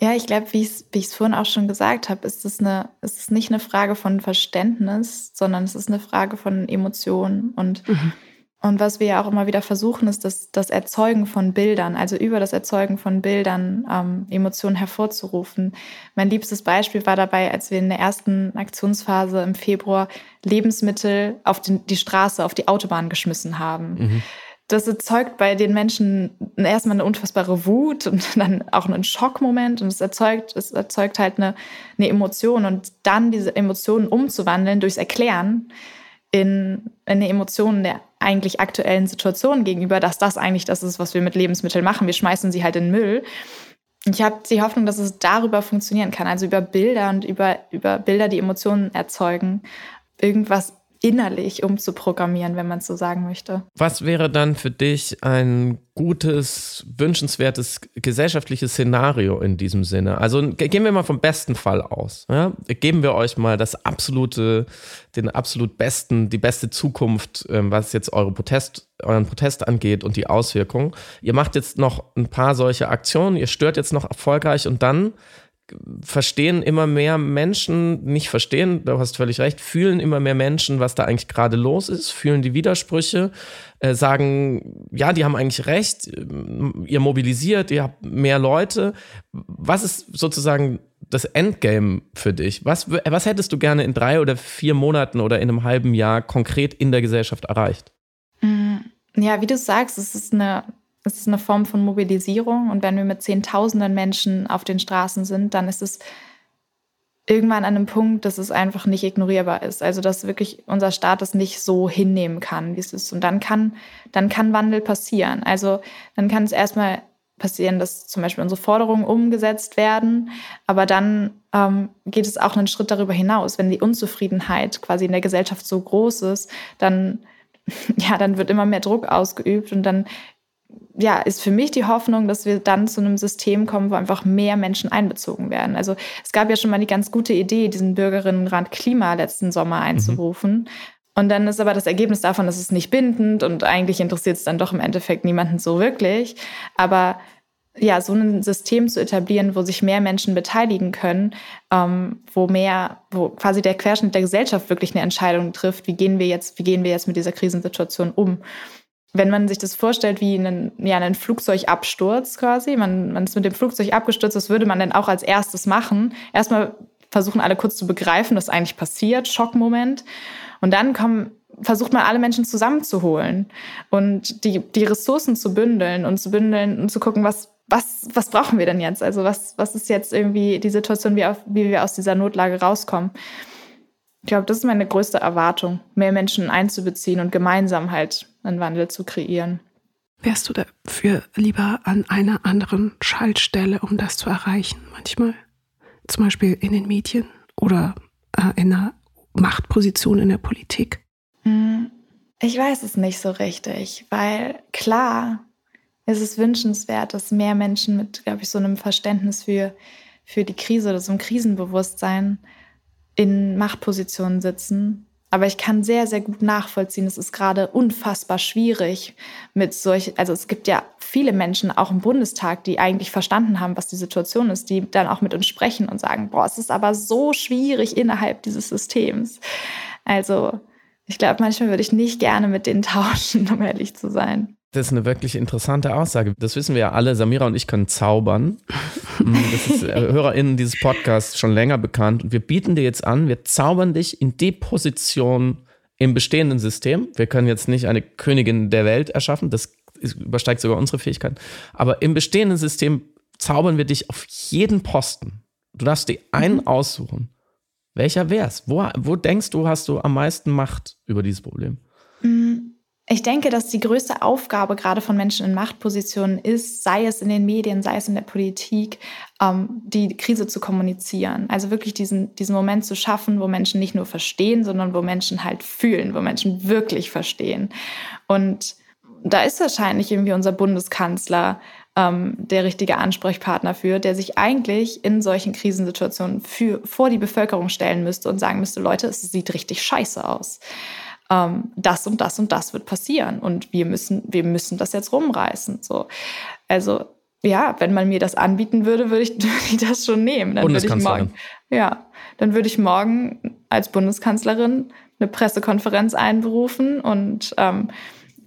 Ja, ich glaube, wie ich es vorhin auch schon gesagt habe, ist es, eine, ist es nicht eine Frage von Verständnis, sondern es ist eine Frage von Emotionen und mhm und was wir ja auch immer wieder versuchen, ist das, das Erzeugen von Bildern, also über das Erzeugen von Bildern ähm, Emotionen hervorzurufen. Mein liebstes Beispiel war dabei, als wir in der ersten Aktionsphase im Februar Lebensmittel auf den, die Straße, auf die Autobahn geschmissen haben. Mhm. Das erzeugt bei den Menschen erstmal eine unfassbare Wut und (laughs) dann auch einen Schockmoment und es erzeugt, es erzeugt halt eine, eine Emotion und dann diese Emotionen umzuwandeln durchs Erklären in eine Emotion der eigentlich aktuellen Situation gegenüber, dass das eigentlich das ist, was wir mit Lebensmitteln machen. Wir schmeißen sie halt in Müll. Ich habe die Hoffnung, dass es darüber funktionieren kann, also über Bilder und über, über Bilder, die Emotionen erzeugen, irgendwas innerlich umzuprogrammieren, wenn man so sagen möchte. Was wäre dann für dich ein gutes, wünschenswertes gesellschaftliches Szenario in diesem Sinne? Also gehen wir mal vom besten Fall aus. Ja? Geben wir euch mal das absolute, den absolut besten, die beste Zukunft, ähm, was jetzt eure Protest, euren Protest angeht und die Auswirkungen. Ihr macht jetzt noch ein paar solche Aktionen, ihr stört jetzt noch erfolgreich und dann verstehen immer mehr Menschen, nicht verstehen, du hast völlig recht, fühlen immer mehr Menschen, was da eigentlich gerade los ist, fühlen die Widersprüche, äh, sagen, ja, die haben eigentlich recht, ihr mobilisiert, ihr habt mehr Leute. Was ist sozusagen das Endgame für dich? Was, was hättest du gerne in drei oder vier Monaten oder in einem halben Jahr konkret in der Gesellschaft erreicht? Mm, ja, wie du sagst, es ist eine es ist eine Form von Mobilisierung und wenn wir mit Zehntausenden Menschen auf den Straßen sind, dann ist es irgendwann an einem Punkt, dass es einfach nicht ignorierbar ist. Also dass wirklich unser Staat es nicht so hinnehmen kann, wie es ist. Und dann kann, dann kann Wandel passieren. Also dann kann es erstmal passieren, dass zum Beispiel unsere Forderungen umgesetzt werden, aber dann ähm, geht es auch einen Schritt darüber hinaus. Wenn die Unzufriedenheit quasi in der Gesellschaft so groß ist, dann (laughs) ja, dann wird immer mehr Druck ausgeübt und dann ja, ist für mich die Hoffnung, dass wir dann zu einem System kommen, wo einfach mehr Menschen einbezogen werden. Also es gab ja schon mal die ganz gute Idee, diesen Bürgerinnenrat Klima letzten Sommer mhm. einzurufen. Mhm. Und dann ist aber das Ergebnis davon, dass es nicht bindend und eigentlich interessiert es dann doch im Endeffekt niemanden so wirklich. Aber ja, so ein System zu etablieren, wo sich mehr Menschen beteiligen können, ähm, wo mehr, wo quasi der Querschnitt der Gesellschaft wirklich eine Entscheidung trifft, wie gehen wir jetzt, wie gehen wir jetzt mit dieser Krisensituation um? Wenn man sich das vorstellt wie einen, ja, einen Flugzeugabsturz quasi, man, man ist mit dem Flugzeug abgestürzt, was würde man denn auch als erstes machen? Erstmal versuchen alle kurz zu begreifen, was eigentlich passiert, Schockmoment. Und dann kommen, versucht man alle Menschen zusammenzuholen und die, die Ressourcen zu bündeln und zu bündeln und zu gucken, was, was, was brauchen wir denn jetzt? Also was, was ist jetzt irgendwie die Situation, wie, auf, wie wir aus dieser Notlage rauskommen? Ich glaube, das ist meine größte Erwartung, mehr Menschen einzubeziehen und gemeinsam halt einen Wandel zu kreieren. Wärst du dafür lieber an einer anderen Schaltstelle, um das zu erreichen, manchmal? Zum Beispiel in den Medien oder äh, in einer Machtposition in der Politik? Hm, ich weiß es nicht so richtig, weil klar ist es wünschenswert, dass mehr Menschen mit, glaube ich, so einem Verständnis für, für die Krise oder so einem Krisenbewusstsein in Machtpositionen sitzen. Aber ich kann sehr, sehr gut nachvollziehen, es ist gerade unfassbar schwierig mit solch, also es gibt ja viele Menschen auch im Bundestag, die eigentlich verstanden haben, was die Situation ist, die dann auch mit uns sprechen und sagen, boah, es ist aber so schwierig innerhalb dieses Systems. Also ich glaube, manchmal würde ich nicht gerne mit denen (laughs) tauschen, um ehrlich zu sein. Das ist eine wirklich interessante Aussage. Das wissen wir ja alle. Samira und ich können zaubern. (laughs) Mm, das ist äh, HörerInnen dieses Podcasts schon länger bekannt. Und wir bieten dir jetzt an, wir zaubern dich in die Position im bestehenden System. Wir können jetzt nicht eine Königin der Welt erschaffen. Das übersteigt sogar unsere Fähigkeiten. Aber im bestehenden System zaubern wir dich auf jeden Posten. Du darfst dir einen mhm. aussuchen. Welcher wär's? Wo, wo denkst du, hast du am meisten Macht über dieses Problem? Ich denke, dass die größte Aufgabe gerade von Menschen in Machtpositionen ist, sei es in den Medien, sei es in der Politik, ähm, die Krise zu kommunizieren. Also wirklich diesen, diesen Moment zu schaffen, wo Menschen nicht nur verstehen, sondern wo Menschen halt fühlen, wo Menschen wirklich verstehen. Und da ist wahrscheinlich irgendwie unser Bundeskanzler ähm, der richtige Ansprechpartner für, der sich eigentlich in solchen Krisensituationen für, vor die Bevölkerung stellen müsste und sagen müsste, Leute, es sieht richtig scheiße aus ähm, das und das und das wird passieren und wir müssen, wir müssen das jetzt rumreißen. So. Also ja, wenn man mir das anbieten würde, würde ich, (laughs) würde ich das schon nehmen. Dann würde ich morgen, ja, dann würde ich morgen als Bundeskanzlerin eine Pressekonferenz einberufen und ähm,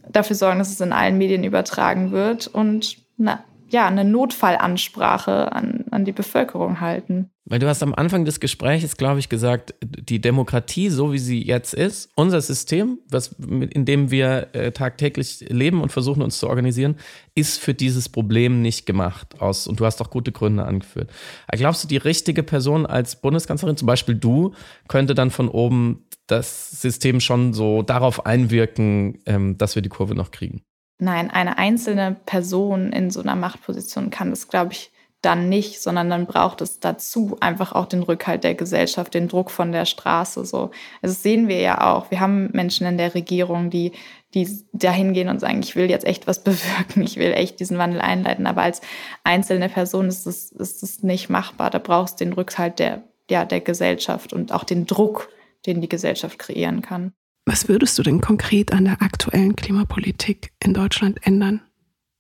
dafür sorgen, dass es in allen Medien übertragen wird und na, ja, eine Notfallansprache an, an die Bevölkerung halten. Weil du hast am Anfang des Gesprächs, glaube ich, gesagt, die Demokratie, so wie sie jetzt ist, unser System, was, in dem wir äh, tagtäglich leben und versuchen uns zu organisieren, ist für dieses Problem nicht gemacht. Aus, und du hast auch gute Gründe angeführt. Glaubst du, die richtige Person als Bundeskanzlerin, zum Beispiel du, könnte dann von oben das System schon so darauf einwirken, ähm, dass wir die Kurve noch kriegen? Nein, eine einzelne Person in so einer Machtposition kann das, glaube ich, dann nicht, sondern dann braucht es dazu einfach auch den Rückhalt der Gesellschaft, den Druck von der Straße. So, also das sehen wir ja auch. Wir haben Menschen in der Regierung, die, die dahin gehen und sagen, ich will jetzt echt was (laughs) bewirken, ich will echt diesen Wandel einleiten. Aber als einzelne Person ist es ist nicht machbar. Da brauchst du den Rückhalt der, ja, der Gesellschaft und auch den Druck, den die Gesellschaft kreieren kann. Was würdest du denn konkret an der aktuellen Klimapolitik in Deutschland ändern?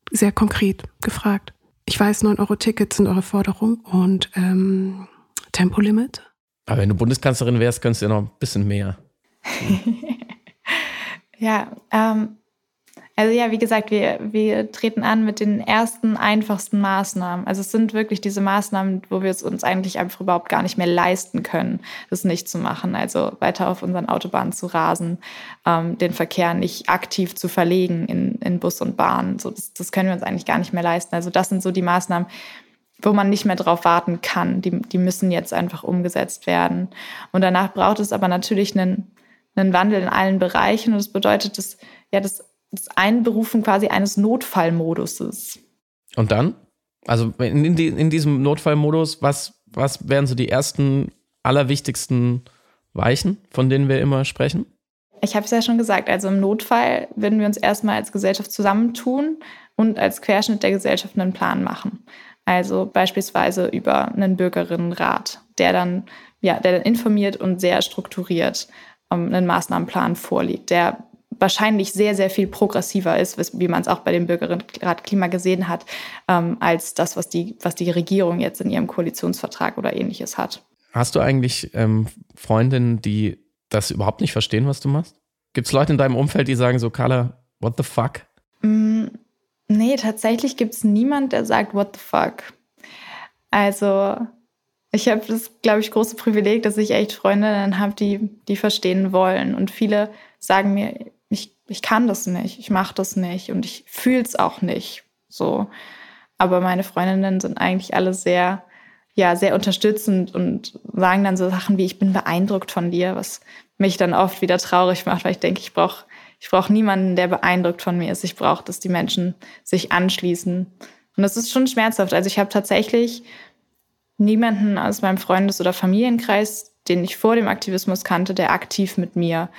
Sehr konkret gefragt. Ich weiß, 9-Euro-Tickets sind eure Forderung und ähm, Tempolimit. Aber wenn du Bundeskanzlerin wärst, könntest du ja noch ein bisschen mehr. (laughs) ja, ähm, also ja, wie gesagt, wir, wir treten an mit den ersten einfachsten Maßnahmen. Also es sind wirklich diese Maßnahmen, wo wir es uns eigentlich einfach überhaupt gar nicht mehr leisten können, das nicht zu machen. Also weiter auf unseren Autobahnen zu rasen, ähm, den Verkehr nicht aktiv zu verlegen in, in Bus und Bahn. So, das, das können wir uns eigentlich gar nicht mehr leisten. Also das sind so die Maßnahmen, wo man nicht mehr drauf warten kann. Die, die müssen jetzt einfach umgesetzt werden. Und danach braucht es aber natürlich einen, einen Wandel in allen Bereichen. Und das bedeutet, dass ja, das das Einberufen quasi eines Notfallmoduses. Und dann? Also in, die, in diesem Notfallmodus, was, was wären so die ersten, allerwichtigsten Weichen, von denen wir immer sprechen? Ich habe es ja schon gesagt, also im Notfall würden wir uns erstmal als Gesellschaft zusammentun und als Querschnitt der Gesellschaft einen Plan machen. Also beispielsweise über einen Bürgerinnenrat, der dann, ja, der dann informiert und sehr strukturiert um, einen Maßnahmenplan vorlegt, der wahrscheinlich sehr, sehr viel progressiver ist, wie man es auch bei dem Bürgerinnenrat Klima gesehen hat, ähm, als das, was die, was die Regierung jetzt in ihrem Koalitionsvertrag oder ähnliches hat. Hast du eigentlich ähm, Freundinnen, die das überhaupt nicht verstehen, was du machst? Gibt es Leute in deinem Umfeld, die sagen so, Carla, what the fuck? Mm, nee, tatsächlich gibt es niemand, der sagt, what the fuck. Also ich habe das, glaube ich, große Privileg, dass ich echt Freundinnen habe, die, die verstehen wollen. Und viele sagen mir, ich, kann das nicht, ich mache das nicht und ich fühle es auch nicht. So. Aber meine Freundinnen sind eigentlich alle sehr, ja, sehr unterstützend und sagen dann so Sachen wie, ich bin beeindruckt von dir, was mich dann oft wieder traurig macht, weil ich denke, ich brauche ich brauch niemanden, der beeindruckt von mir ist. Ich brauche, dass die Menschen sich anschließen. Und das ist schon schmerzhaft. Also ich habe tatsächlich niemanden aus meinem Freundes- oder Familienkreis, den ich vor dem Aktivismus kannte, der aktiv mit mir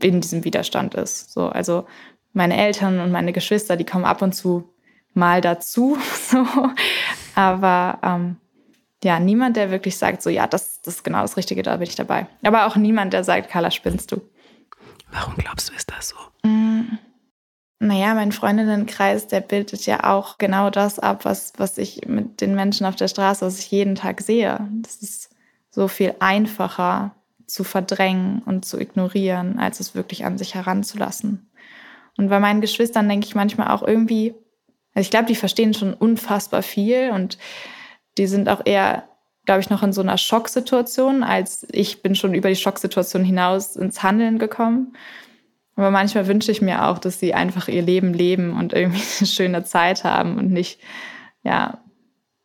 in diesem Widerstand ist. So, also meine Eltern und meine Geschwister, die kommen ab und zu mal dazu. (laughs) So. Aber ähm, ja, niemand, der wirklich sagt, so ja, das, das ist genau das Richtige, da bin ich dabei. Aber auch niemand, der sagt, Carla, spinnst du. Warum glaubst du, ist das so? Mm. Naja, mein Freundinnenkreis, der bildet ja auch genau das ab, was, was ich mit den Menschen auf der Straße, was ich jeden Tag sehe. Das ist so viel einfacher zu verdrängen und zu ignorieren, als es wirklich an sich heranzulassen. Und bei meinen Geschwistern denke ich manchmal auch irgendwie, also ich glaube, die verstehen schon unfassbar viel und die sind auch eher, glaube ich, noch in so einer Schocksituation, als ich bin schon über die Schocksituation hinaus ins Handeln gekommen. Aber manchmal wünsche ich mir auch, dass sie einfach ihr Leben leben und irgendwie (laughs) eine schöne Zeit haben und nicht, ja,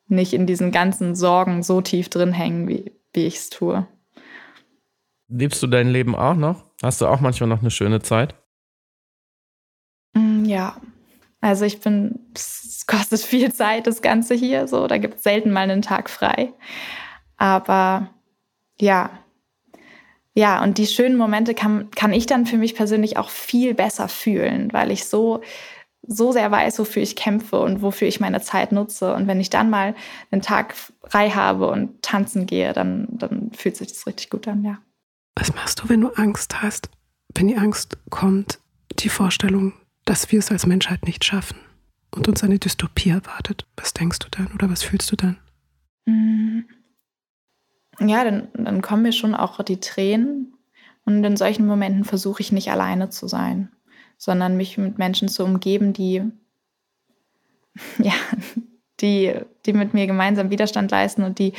nicht in diesen ganzen Sorgen so tief drin hängen, wie, wie ich es tue. Lebst du dein Leben auch noch? Hast du auch manchmal noch eine schöne Zeit? Mm, ja. Also ich bin, es kostet viel Zeit, das Ganze hier so. Da gibt es selten mal einen Tag frei. Aber ja, ja, und die schönen Momente kann, kann ich dann für mich persönlich auch viel besser fühlen, weil ich so, so sehr weiß, wofür ich kämpfe und wofür ich meine Zeit nutze. Und wenn ich dann mal einen Tag frei habe und tanzen gehe, dann, dann fühlt sich das richtig gut an, ja. Was machst du, wenn du Angst hast? Wenn die Angst kommt, die Vorstellung, dass wir es als Menschheit nicht schaffen und uns eine Dystopie erwartet. Was denkst du dann oder was fühlst du dann? Mhm ja, dann, dann kommen mir schon auch die Tränen. Und in solchen Momenten versuche ich nicht alleine zu sein, sondern mich mit Menschen zu umgeben, die, (laughs) ja, die, die mit mir gemeinsam Widerstand leisten und die,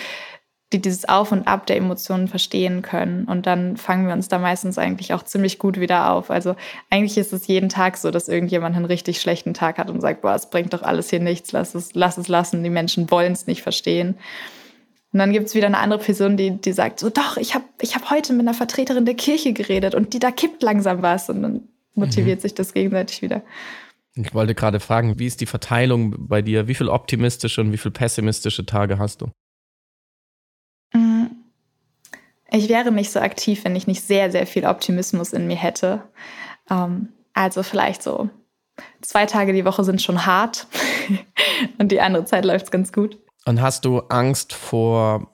die dieses Auf und Ab der Emotionen verstehen können. Und dann fangen wir uns da meistens eigentlich auch ziemlich gut wieder auf. Also eigentlich ist es jeden Tag so, dass irgendjemand einen richtig schlechten Tag hat und sagt, boah, es bringt doch alles hier nichts, lass es, lass es lassen, die Menschen wollen es nicht verstehen. Und dann gibt es wieder eine andere Person, die, die sagt, so doch, ich habe ich hab heute mit einer Vertreterin der Kirche geredet und die da kippt langsam was. Und dann motiviert mhm. sich das gegenseitig wieder. Ich wollte gerade fragen, wie ist die Verteilung bei dir? Wie viel optimistische und wie viel pessimistische Tage hast du? Mm. Ich wäre nicht so aktiv, wenn ich nicht sehr, sehr viel Optimismus in mir hätte. Ähm, also vielleicht so zwei Tage die Woche sind schon hart (laughs) und die andere Zeit läuft es ganz gut. Und hast du Angst vor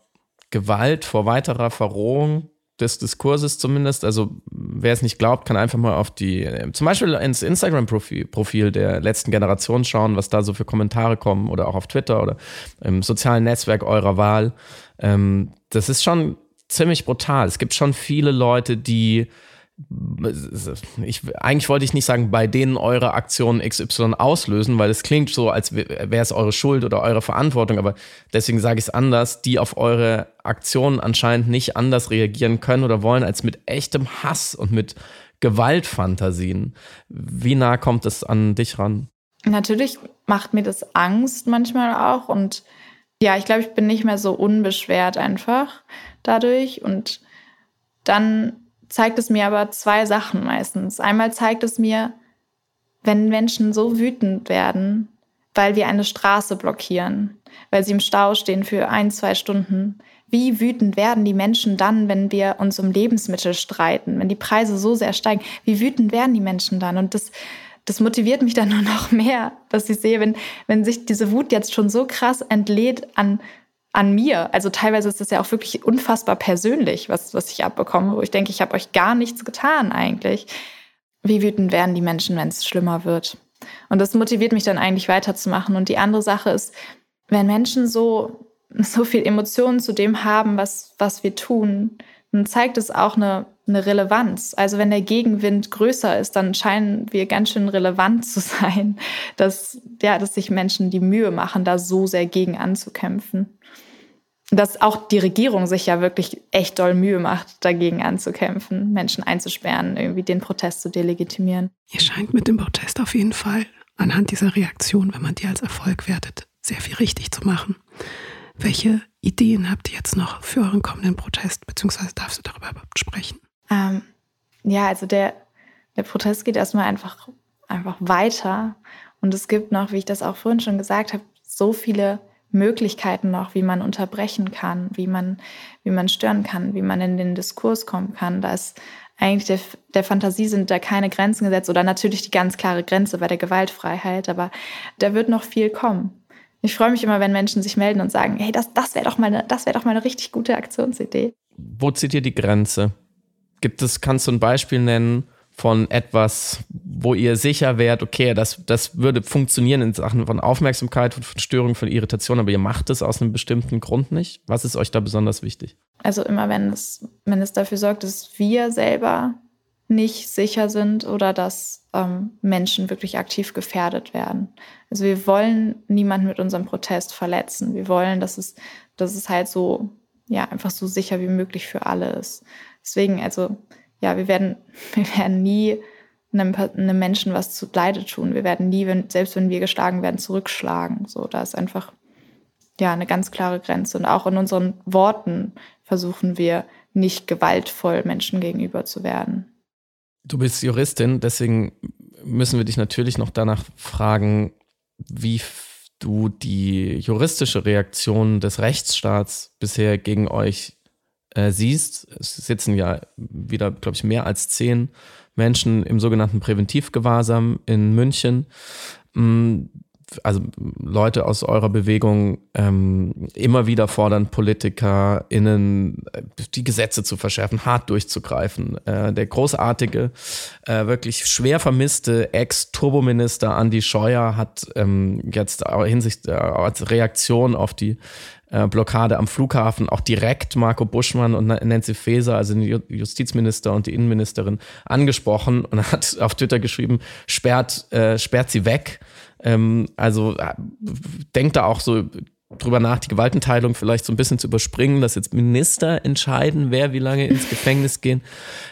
Gewalt, vor weiterer Verrohung des Diskurses zumindest? Also wer es nicht glaubt, kann einfach mal auf die, zum Beispiel ins Instagram-Profil Profil der letzten Generation schauen, was da so für Kommentare kommen oder auch auf Twitter oder im sozialen Netzwerk eurer Wahl. Ähm, das ist schon ziemlich brutal. Es gibt schon viele Leute, die ich, eigentlich wollte ich nicht sagen, bei denen eure Aktionen XY auslösen, weil es klingt so, als wäre es eure Schuld oder eure Verantwortung, aber deswegen sage ich es anders, die auf eure Aktionen anscheinend nicht anders reagieren können oder wollen als mit echtem Hass und mit Gewaltfantasien. Wie nah kommt es an dich ran? Natürlich macht mir das Angst manchmal auch und ja, ich glaube, ich bin nicht mehr so unbeschwert einfach dadurch und dann zeigt es mir aber zwei Sachen meistens. Einmal zeigt es mir, wenn Menschen so wütend werden, weil wir eine Straße blockieren, weil sie im Stau stehen für ein, zwei Stunden. Wie wütend werden die Menschen dann, wenn wir uns um Lebensmittel streiten, wenn die Preise so sehr steigen? Wie wütend werden die Menschen dann? Und das, das motiviert mich dann nur noch mehr, dass ich sehe, wenn, wenn sich diese Wut jetzt schon so krass entlädt an an mir. Also teilweise ist es ja auch wirklich unfassbar persönlich, was, was ich abbekomme, wo ich denke, ich habe euch gar nichts getan eigentlich. Wie wütend werden die Menschen, wenn es schlimmer wird? Und das motiviert mich dann eigentlich weiterzumachen. Und die andere Sache ist, wenn Menschen so, so viel Emotionen zu dem haben, was, was wir tun, dann zeigt es auch eine, eine Relevanz. Also wenn der Gegenwind größer ist, dann scheinen wir ganz schön relevant (laughs) zu sein, dass, ja, dass sich Menschen die Mühe machen, da so sehr gegen anzukämpfen dass auch die Regierung sich ja wirklich echt doll Mühe macht, dagegen anzukämpfen, Menschen einzusperren, irgendwie den Protest zu delegitimieren. Ihr scheint mit dem Protest auf jeden Fall anhand dieser Reaktion, wenn man die als Erfolg wertet, sehr viel richtig zu machen. Welche Ideen habt ihr jetzt noch für euren kommenden Protest, beziehungsweise darfst du darüber überhaupt sprechen? Ähm, ja, also der, der Protest geht erstmal einfach, einfach weiter. Und es gibt noch, wie ich das auch vorhin schon gesagt habe, so viele Möglichkeiten noch, wie man unterbrechen kann, wie man, wie man stören kann, wie man in den Diskurs kommen kann. Da ist eigentlich der, der Fantasie sind da keine Grenzen gesetzt oder natürlich die ganz klare Grenze bei der Gewaltfreiheit, aber da wird noch viel kommen. Ich freue mich immer, wenn Menschen sich melden und sagen, hey, das, das wäre doch, mal das wäre doch mal eine richtig gute Aktionsidee. Wo zieht ihr die Grenze? Gibt es, kannst du ein Beispiel nennen von etwas, wo ihr sicher wärt, okay, das, das würde funktionieren in Sachen von Aufmerksamkeit, von Störung, von Irritation, aber ihr macht es aus einem bestimmten Grund nicht? Was ist euch da besonders wichtig? Also immer, wenn es, wenn es dafür sorgt, dass wir selber nicht sicher sind oder dass ähm, Menschen wirklich aktiv gefährdet werden. Also wir wollen niemanden mit unserem Protest verletzen. Wir wollen, dass es, dass es halt so, ja, einfach so sicher wie möglich für alle ist. Deswegen, also, ja, wir werden, (laughs) wir werden nie einem, einem Menschen was zu Leide tun. Wir werden nie, wenn, selbst wenn wir geschlagen werden, zurückschlagen. So, da ist einfach, ja, eine ganz klare Grenze. Und auch in unseren Worten versuchen wir nicht gewaltvoll Menschen gegenüber zu werden. Du bist Juristin, deswegen müssen wir dich natürlich noch danach fragen, wie du die juristische Reaktion des Rechtsstaats bisher gegen euch äh, siehst. Es sitzen ja wieder, glaube ich, mehr als zehn Menschen im sogenannten Präventivgewahrsam in München. Also Leute aus eurer Bewegung ähm, immer wieder fordern, PolitikerInnen äh, die Gesetze zu verschärfen, hart durchzugreifen. Äh, der großartige, äh, wirklich schwer vermisste Ex-Turbominister Andy Scheuer hat ähm, jetzt hinsicht äh, als Reaktion auf die äh, Blockade am Flughafen auch direkt Marco Buschmann und Nancy Faeser, also den Justizminister und die Innenministerin, angesprochen und hat auf Twitter geschrieben, sperrt, äh, sperrt sie weg. Ähm, also äh, denkt da auch so drüber nach, die Gewaltenteilung vielleicht so ein bisschen zu überspringen, dass jetzt Minister entscheiden, wer wie lange ins Gefängnis gehen.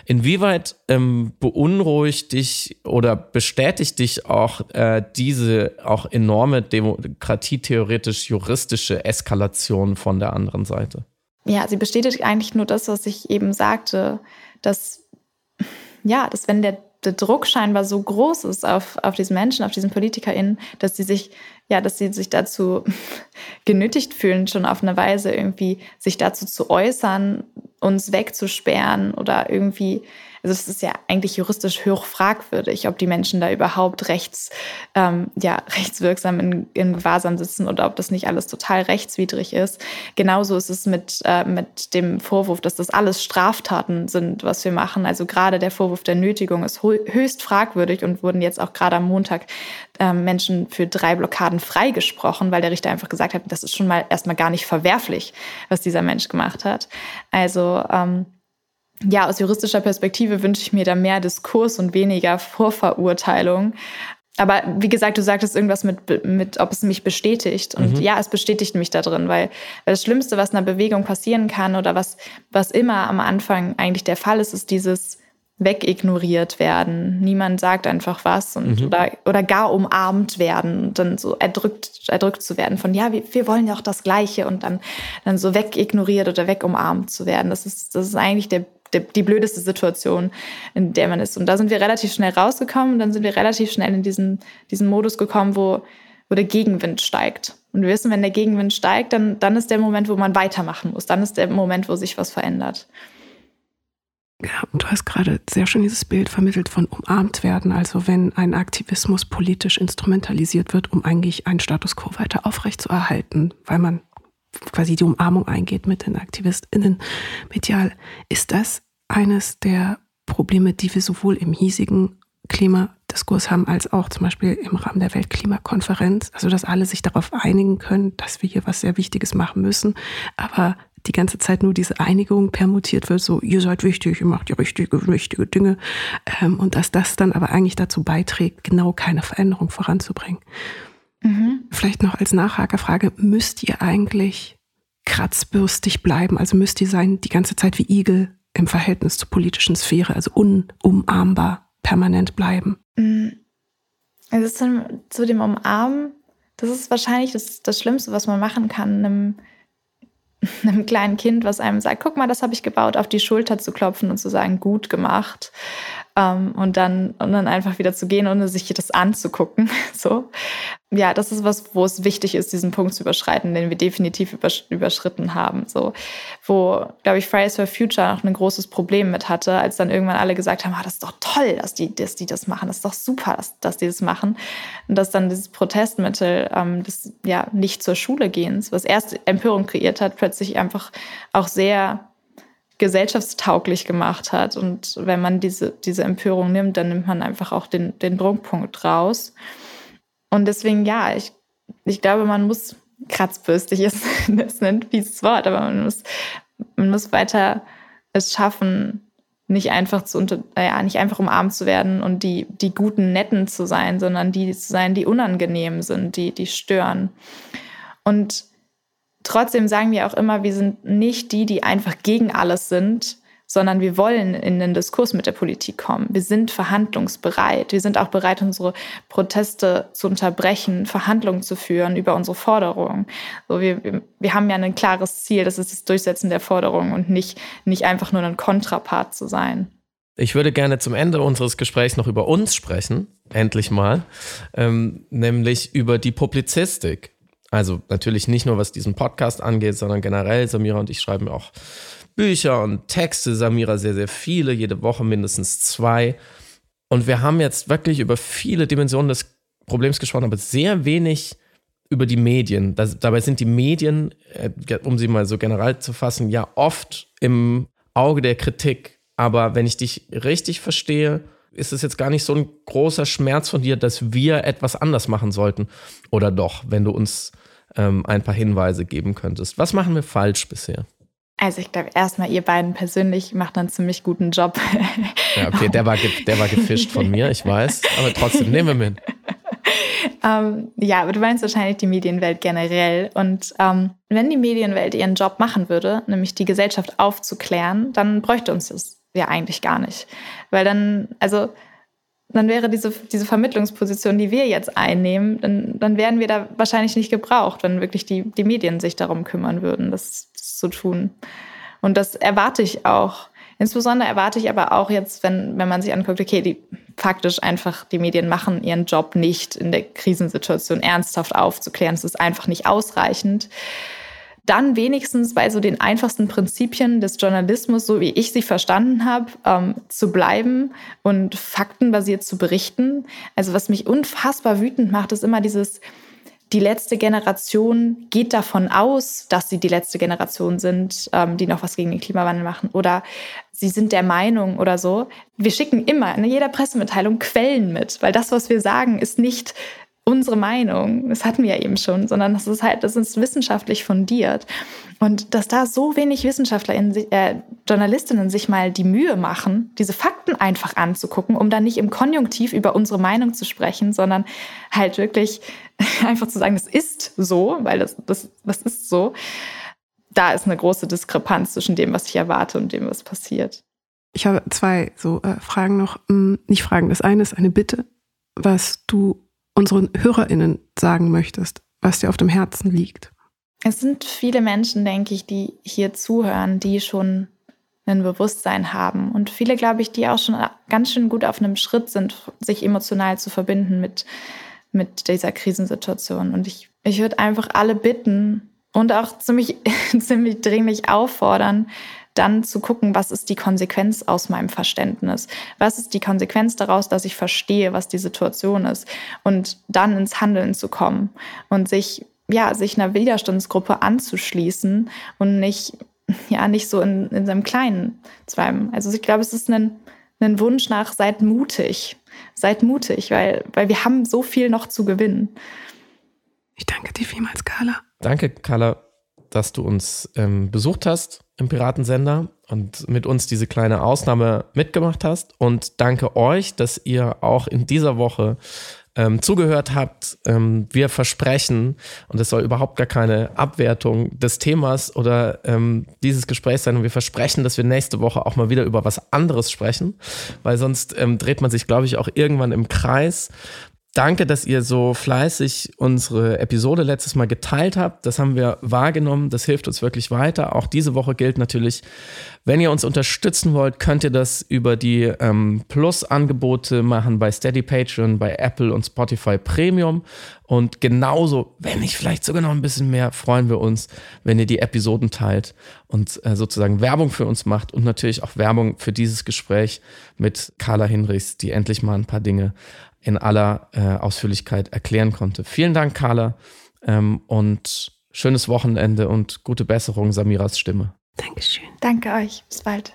Inwieweit ähm, beunruhigt dich oder bestätigt dich auch äh, diese auch enorme demokratietheoretisch juristische Eskalation von der anderen Seite? Ja, sie bestätigt eigentlich nur das, was ich eben sagte, dass ja, dass wenn der der Druck scheinbar so groß ist auf, auf diesen Menschen, auf diesen PolitikerInnen, dass sie sich, ja, dass sie sich dazu (laughs) genötigt fühlen, schon auf eine Weise irgendwie sich dazu zu äußern, uns wegzusperren oder irgendwie also es ist ja eigentlich juristisch hoch fragwürdig, ob die Menschen da überhaupt rechts, ähm, ja, (laughs) rechtswirksam in, in Gewahrsam sitzen oder ob das nicht alles total rechtswidrig ist. Genauso ist es mit, äh, mit dem Vorwurf, dass das alles Straftaten sind, was wir machen. Also gerade der Vorwurf der Nötigung ist höchst fragwürdig und wurden jetzt auch gerade am Montag äh, Menschen für drei Blockaden freigesprochen, weil der Richter einfach gesagt hat, das ist schon mal erstmal gar nicht verwerflich, was dieser Mensch gemacht hat. Also ähm, ja, aus juristischer Perspektive wünsche ich mir da mehr Diskurs und weniger Vorverurteilung. Aber wie gesagt, du sagtest irgendwas mit, mit ob es mich bestätigt. Und mhm. ja, es bestätigt mich da drin, weil, weil das Schlimmste, was einer Bewegung passieren kann oder was, was immer am Anfang eigentlich der Fall ist, ist dieses wegignoriert werden. Niemand sagt einfach was und mhm. oder, oder gar umarmt werden und dann so erdrückt, erdrückt zu werden von ja, wir, wir wollen ja auch das Gleiche und dann, dann so wegignoriert oder wegumarmt zu werden. Das ist, das ist eigentlich der die, die blödeste Situation, in der man ist. Und da sind wir relativ schnell rausgekommen und dann sind wir relativ schnell in diesen, diesen Modus gekommen, wo, wo der Gegenwind steigt. Und wir wissen, wenn der Gegenwind steigt, dann, dann ist der Moment, wo man weitermachen muss. Dann ist der Moment, wo sich was verändert. Ja, und du hast gerade sehr schön dieses Bild vermittelt von umarmt werden. Also wenn ein Aktivismus politisch instrumentalisiert wird, um eigentlich einen Status quo weiter aufrechtzuerhalten, weil man quasi die Umarmung eingeht mit den AktivistInnen medial, ist das eines der Probleme, die wir sowohl im hiesigen Klimadiskurs haben, als auch zum Beispiel im Rahmen der Weltklimakonferenz. Also, dass alle sich darauf einigen können, dass wir hier was sehr Wichtiges machen müssen, aber die ganze Zeit nur diese Einigung permutiert wird, so ihr seid wichtig, ihr macht die richtige, wichtige Dinge ähm, und dass das dann aber eigentlich dazu beiträgt, genau keine Veränderung voranzubringen. Mhm. Vielleicht noch als Nachhakerfrage, müsst ihr eigentlich kratzbürstig bleiben? Also müsst ihr sein die ganze Zeit wie Igel im Verhältnis zur politischen Sphäre, also unumarmbar permanent bleiben? Mhm. Also zu dem Umarmen, das ist wahrscheinlich das, das Schlimmste, was man machen kann, einem, (laughs) einem kleinen Kind, was einem sagt, guck mal, das habe ich gebaut, auf die Schulter zu klopfen und zu sagen, gut gemacht ähm, und, dann, und dann einfach wieder zu gehen, ohne sich das anzugucken. (laughs) So. Ja, das ist was, wo es wichtig ist, diesen Punkt zu überschreiten, den wir definitiv übersch überschritten haben. So, wo, glaube ich, Fridays for Future noch ein großes Problem mit hatte, als dann irgendwann alle gesagt haben, ah, das ist doch toll, dass die, dass die das machen, das ist doch super, dass, dass die das machen. Und dass dann dieses Protestmittel ähm, des ja, nicht zur Schule gehens, was erst Empörung kreiert hat, plötzlich einfach auch sehr gesellschaftstauglich gemacht hat. Und wenn man diese, diese Empörung nimmt, dann nimmt man einfach auch den, den Druckpunkt raus. Und deswegen, ja, ich, ich glaube, man muss, kratzbürstig ist, (laughs) das ein fieses Wort, aber man muss, man muss weiter es schaffen, nicht einfach zu unter, ja, nicht einfach umarmt zu werden und die, die guten, netten zu sein, sondern die zu sein, die unangenehm sind, die, die stören. Und trotzdem sagen wir auch immer, wir sind nicht die, die einfach gegen alles sind, sondern wir wollen in den Diskurs mit der Politik kommen. Wir sind verhandlungsbereit. Wir sind auch bereit, unsere Proteste zu unterbrechen, Verhandlungen zu führen über unsere Forderungen. So, wir, wir, haben ja ein klares Ziel, das ist das Durchsetzen der Forderungen und nicht, nicht einfach nur ein Kontrapart zu sein. Ich würde gerne zum Ende unseres Gesprächs noch über uns sprechen, endlich mal, ähm, nämlich über die Publizistik. Also natürlich nicht nur was diesen Podcast angeht, sondern generell, Samira und ich schreiben auch Bücher und Texte, Samira sehr, sehr viele, jede Woche mindestens zwei. Und wir haben jetzt wirklich über viele Dimensionen des Problems gesprochen, aber sehr wenig über die Medien. Das, dabei sind die Medien, äh, um sie mal so generell zu fassen, ja oft im Auge der Kritik. Aber wenn ich dich richtig verstehe, ist es jetzt gar nicht so ein großer Schmerz von dir, dass wir etwas anders machen sollten. Oder doch, wenn du uns ähm, ein paar Hinweise geben könntest. Was machen wir falsch bisher? Also ich glaube, erstmal ihr beiden persönlich macht einen ziemlich guten Job. Ja, okay, der war, der war gefischt von mir, ich weiß. Aber trotzdem, nehmen wir mit. (laughs) Ähm, ja, aber du meinst wahrscheinlich die Medienwelt generell. Und ähm, wenn die Medienwelt ihren Job machen würde, nämlich die Gesellschaft aufzuklären, dann bräuchte uns das ja eigentlich gar nicht. Weil dann, also dann wäre diese, diese Vermittlungsposition, die wir jetzt einnehmen, dann, dann wären wir da wahrscheinlich nicht gebraucht, wenn wirklich die, die Medien sich darum kümmern würden, das, zu tun. Und das erwarte ich auch. Insbesondere erwarte ich aber auch jetzt, wenn, wenn man sich anguckt, okay, die faktisch einfach, die Medien machen ihren Job nicht in der Krisensituation ernsthaft aufzuklären. Es ist einfach nicht ausreichend dann wenigstens bei so den einfachsten Prinzipien des Journalismus, so wie ich sie verstanden habe, ähm, zu bleiben und faktenbasiert zu berichten. Also was mich unfassbar wütend macht, ist immer dieses, die letzte Generation geht davon aus, dass sie die letzte Generation sind, ähm, die noch was gegen den Klimawandel machen oder sie sind der Meinung oder so. Wir schicken immer in jeder Pressemitteilung Quellen mit, weil das, was wir sagen, ist nicht unsere Meinung, das hatten wir ja eben schon, sondern das ist halt, das ist wissenschaftlich fundiert. Und dass da so wenig Wissenschaftler, in, äh, Journalistinnen sich mal die Mühe machen, diese Fakten einfach anzugucken, um dann nicht im Konjunktiv über unsere Meinung zu sprechen, sondern halt wirklich (laughs) einfach zu sagen, das ist so, weil das, das, das ist so. Da ist eine große Diskrepanz zwischen dem, was ich erwarte und dem, was passiert. Ich habe zwei so äh, Fragen noch. Hm, nicht Fragen. Das eine ist eine Bitte, was du unseren HörerInnen sagen möchtest, was dir auf dem Herzen liegt? Es sind viele Menschen, denke ich, die hier zuhören, die schon ein Bewusstsein haben. Und viele, glaube ich, die auch schon ganz schön gut auf einem Schritt sind, sich emotional zu verbinden mit, mit dieser Krisensituation. Und ich, ich würde einfach alle bitten und auch ziemlich, (laughs) ziemlich dringlich auffordern, dann zu gucken, was ist die Konsequenz aus meinem Verständnis? Was ist die Konsequenz daraus, dass ich verstehe, was die Situation ist? Und dann ins Handeln zu kommen und sich, ja, sich einer Widerstandsgruppe anzuschließen und nicht, (laughs) ja, nicht so in, in seinem Kleinen zu bleiben. Also ich glaube, es ist ein, ein Wunsch nach, seid mutig. Seid mutig, weil, weil wir haben so viel noch zu gewinnen. Ich danke dir vielmals, Carla. Danke, Carla, dass du uns ähm, besucht hast im Piratensender und mit uns diese kleine Ausnahme mitgemacht hast. Und danke euch, dass ihr auch in dieser Woche ähm, zugehört habt. Ähm, wir versprechen, und es soll überhaupt gar keine Abwertung des Themas oder ähm, dieses Gesprächs sein, und wir versprechen, dass wir nächste Woche auch mal wieder über was anderes sprechen, weil sonst ähm, dreht man sich, glaube ich, auch irgendwann im Kreis. Danke, dass ihr so fleißig unsere Episode letztes Mal geteilt habt. Das haben wir wahrgenommen. Das hilft uns wirklich weiter. Auch diese Woche gilt natürlich, wenn ihr uns unterstützen wollt, könnt ihr das über die ähm, Plus-Angebote machen bei Steady Patreon, bei Apple und Spotify Premium. Und genauso, wenn nicht vielleicht sogar noch ein bisschen mehr, freuen wir uns, wenn ihr die Episoden teilt und äh, sozusagen Werbung für uns macht und natürlich auch Werbung für dieses Gespräch mit Carla Hinrichs, die endlich mal ein paar Dinge in aller äh, Ausführlichkeit erklären konnte. Vielen Dank, Carla, ähm, und schönes Wochenende und gute Besserung, Samiras Stimme. Dankeschön. Danke euch. Bis bald.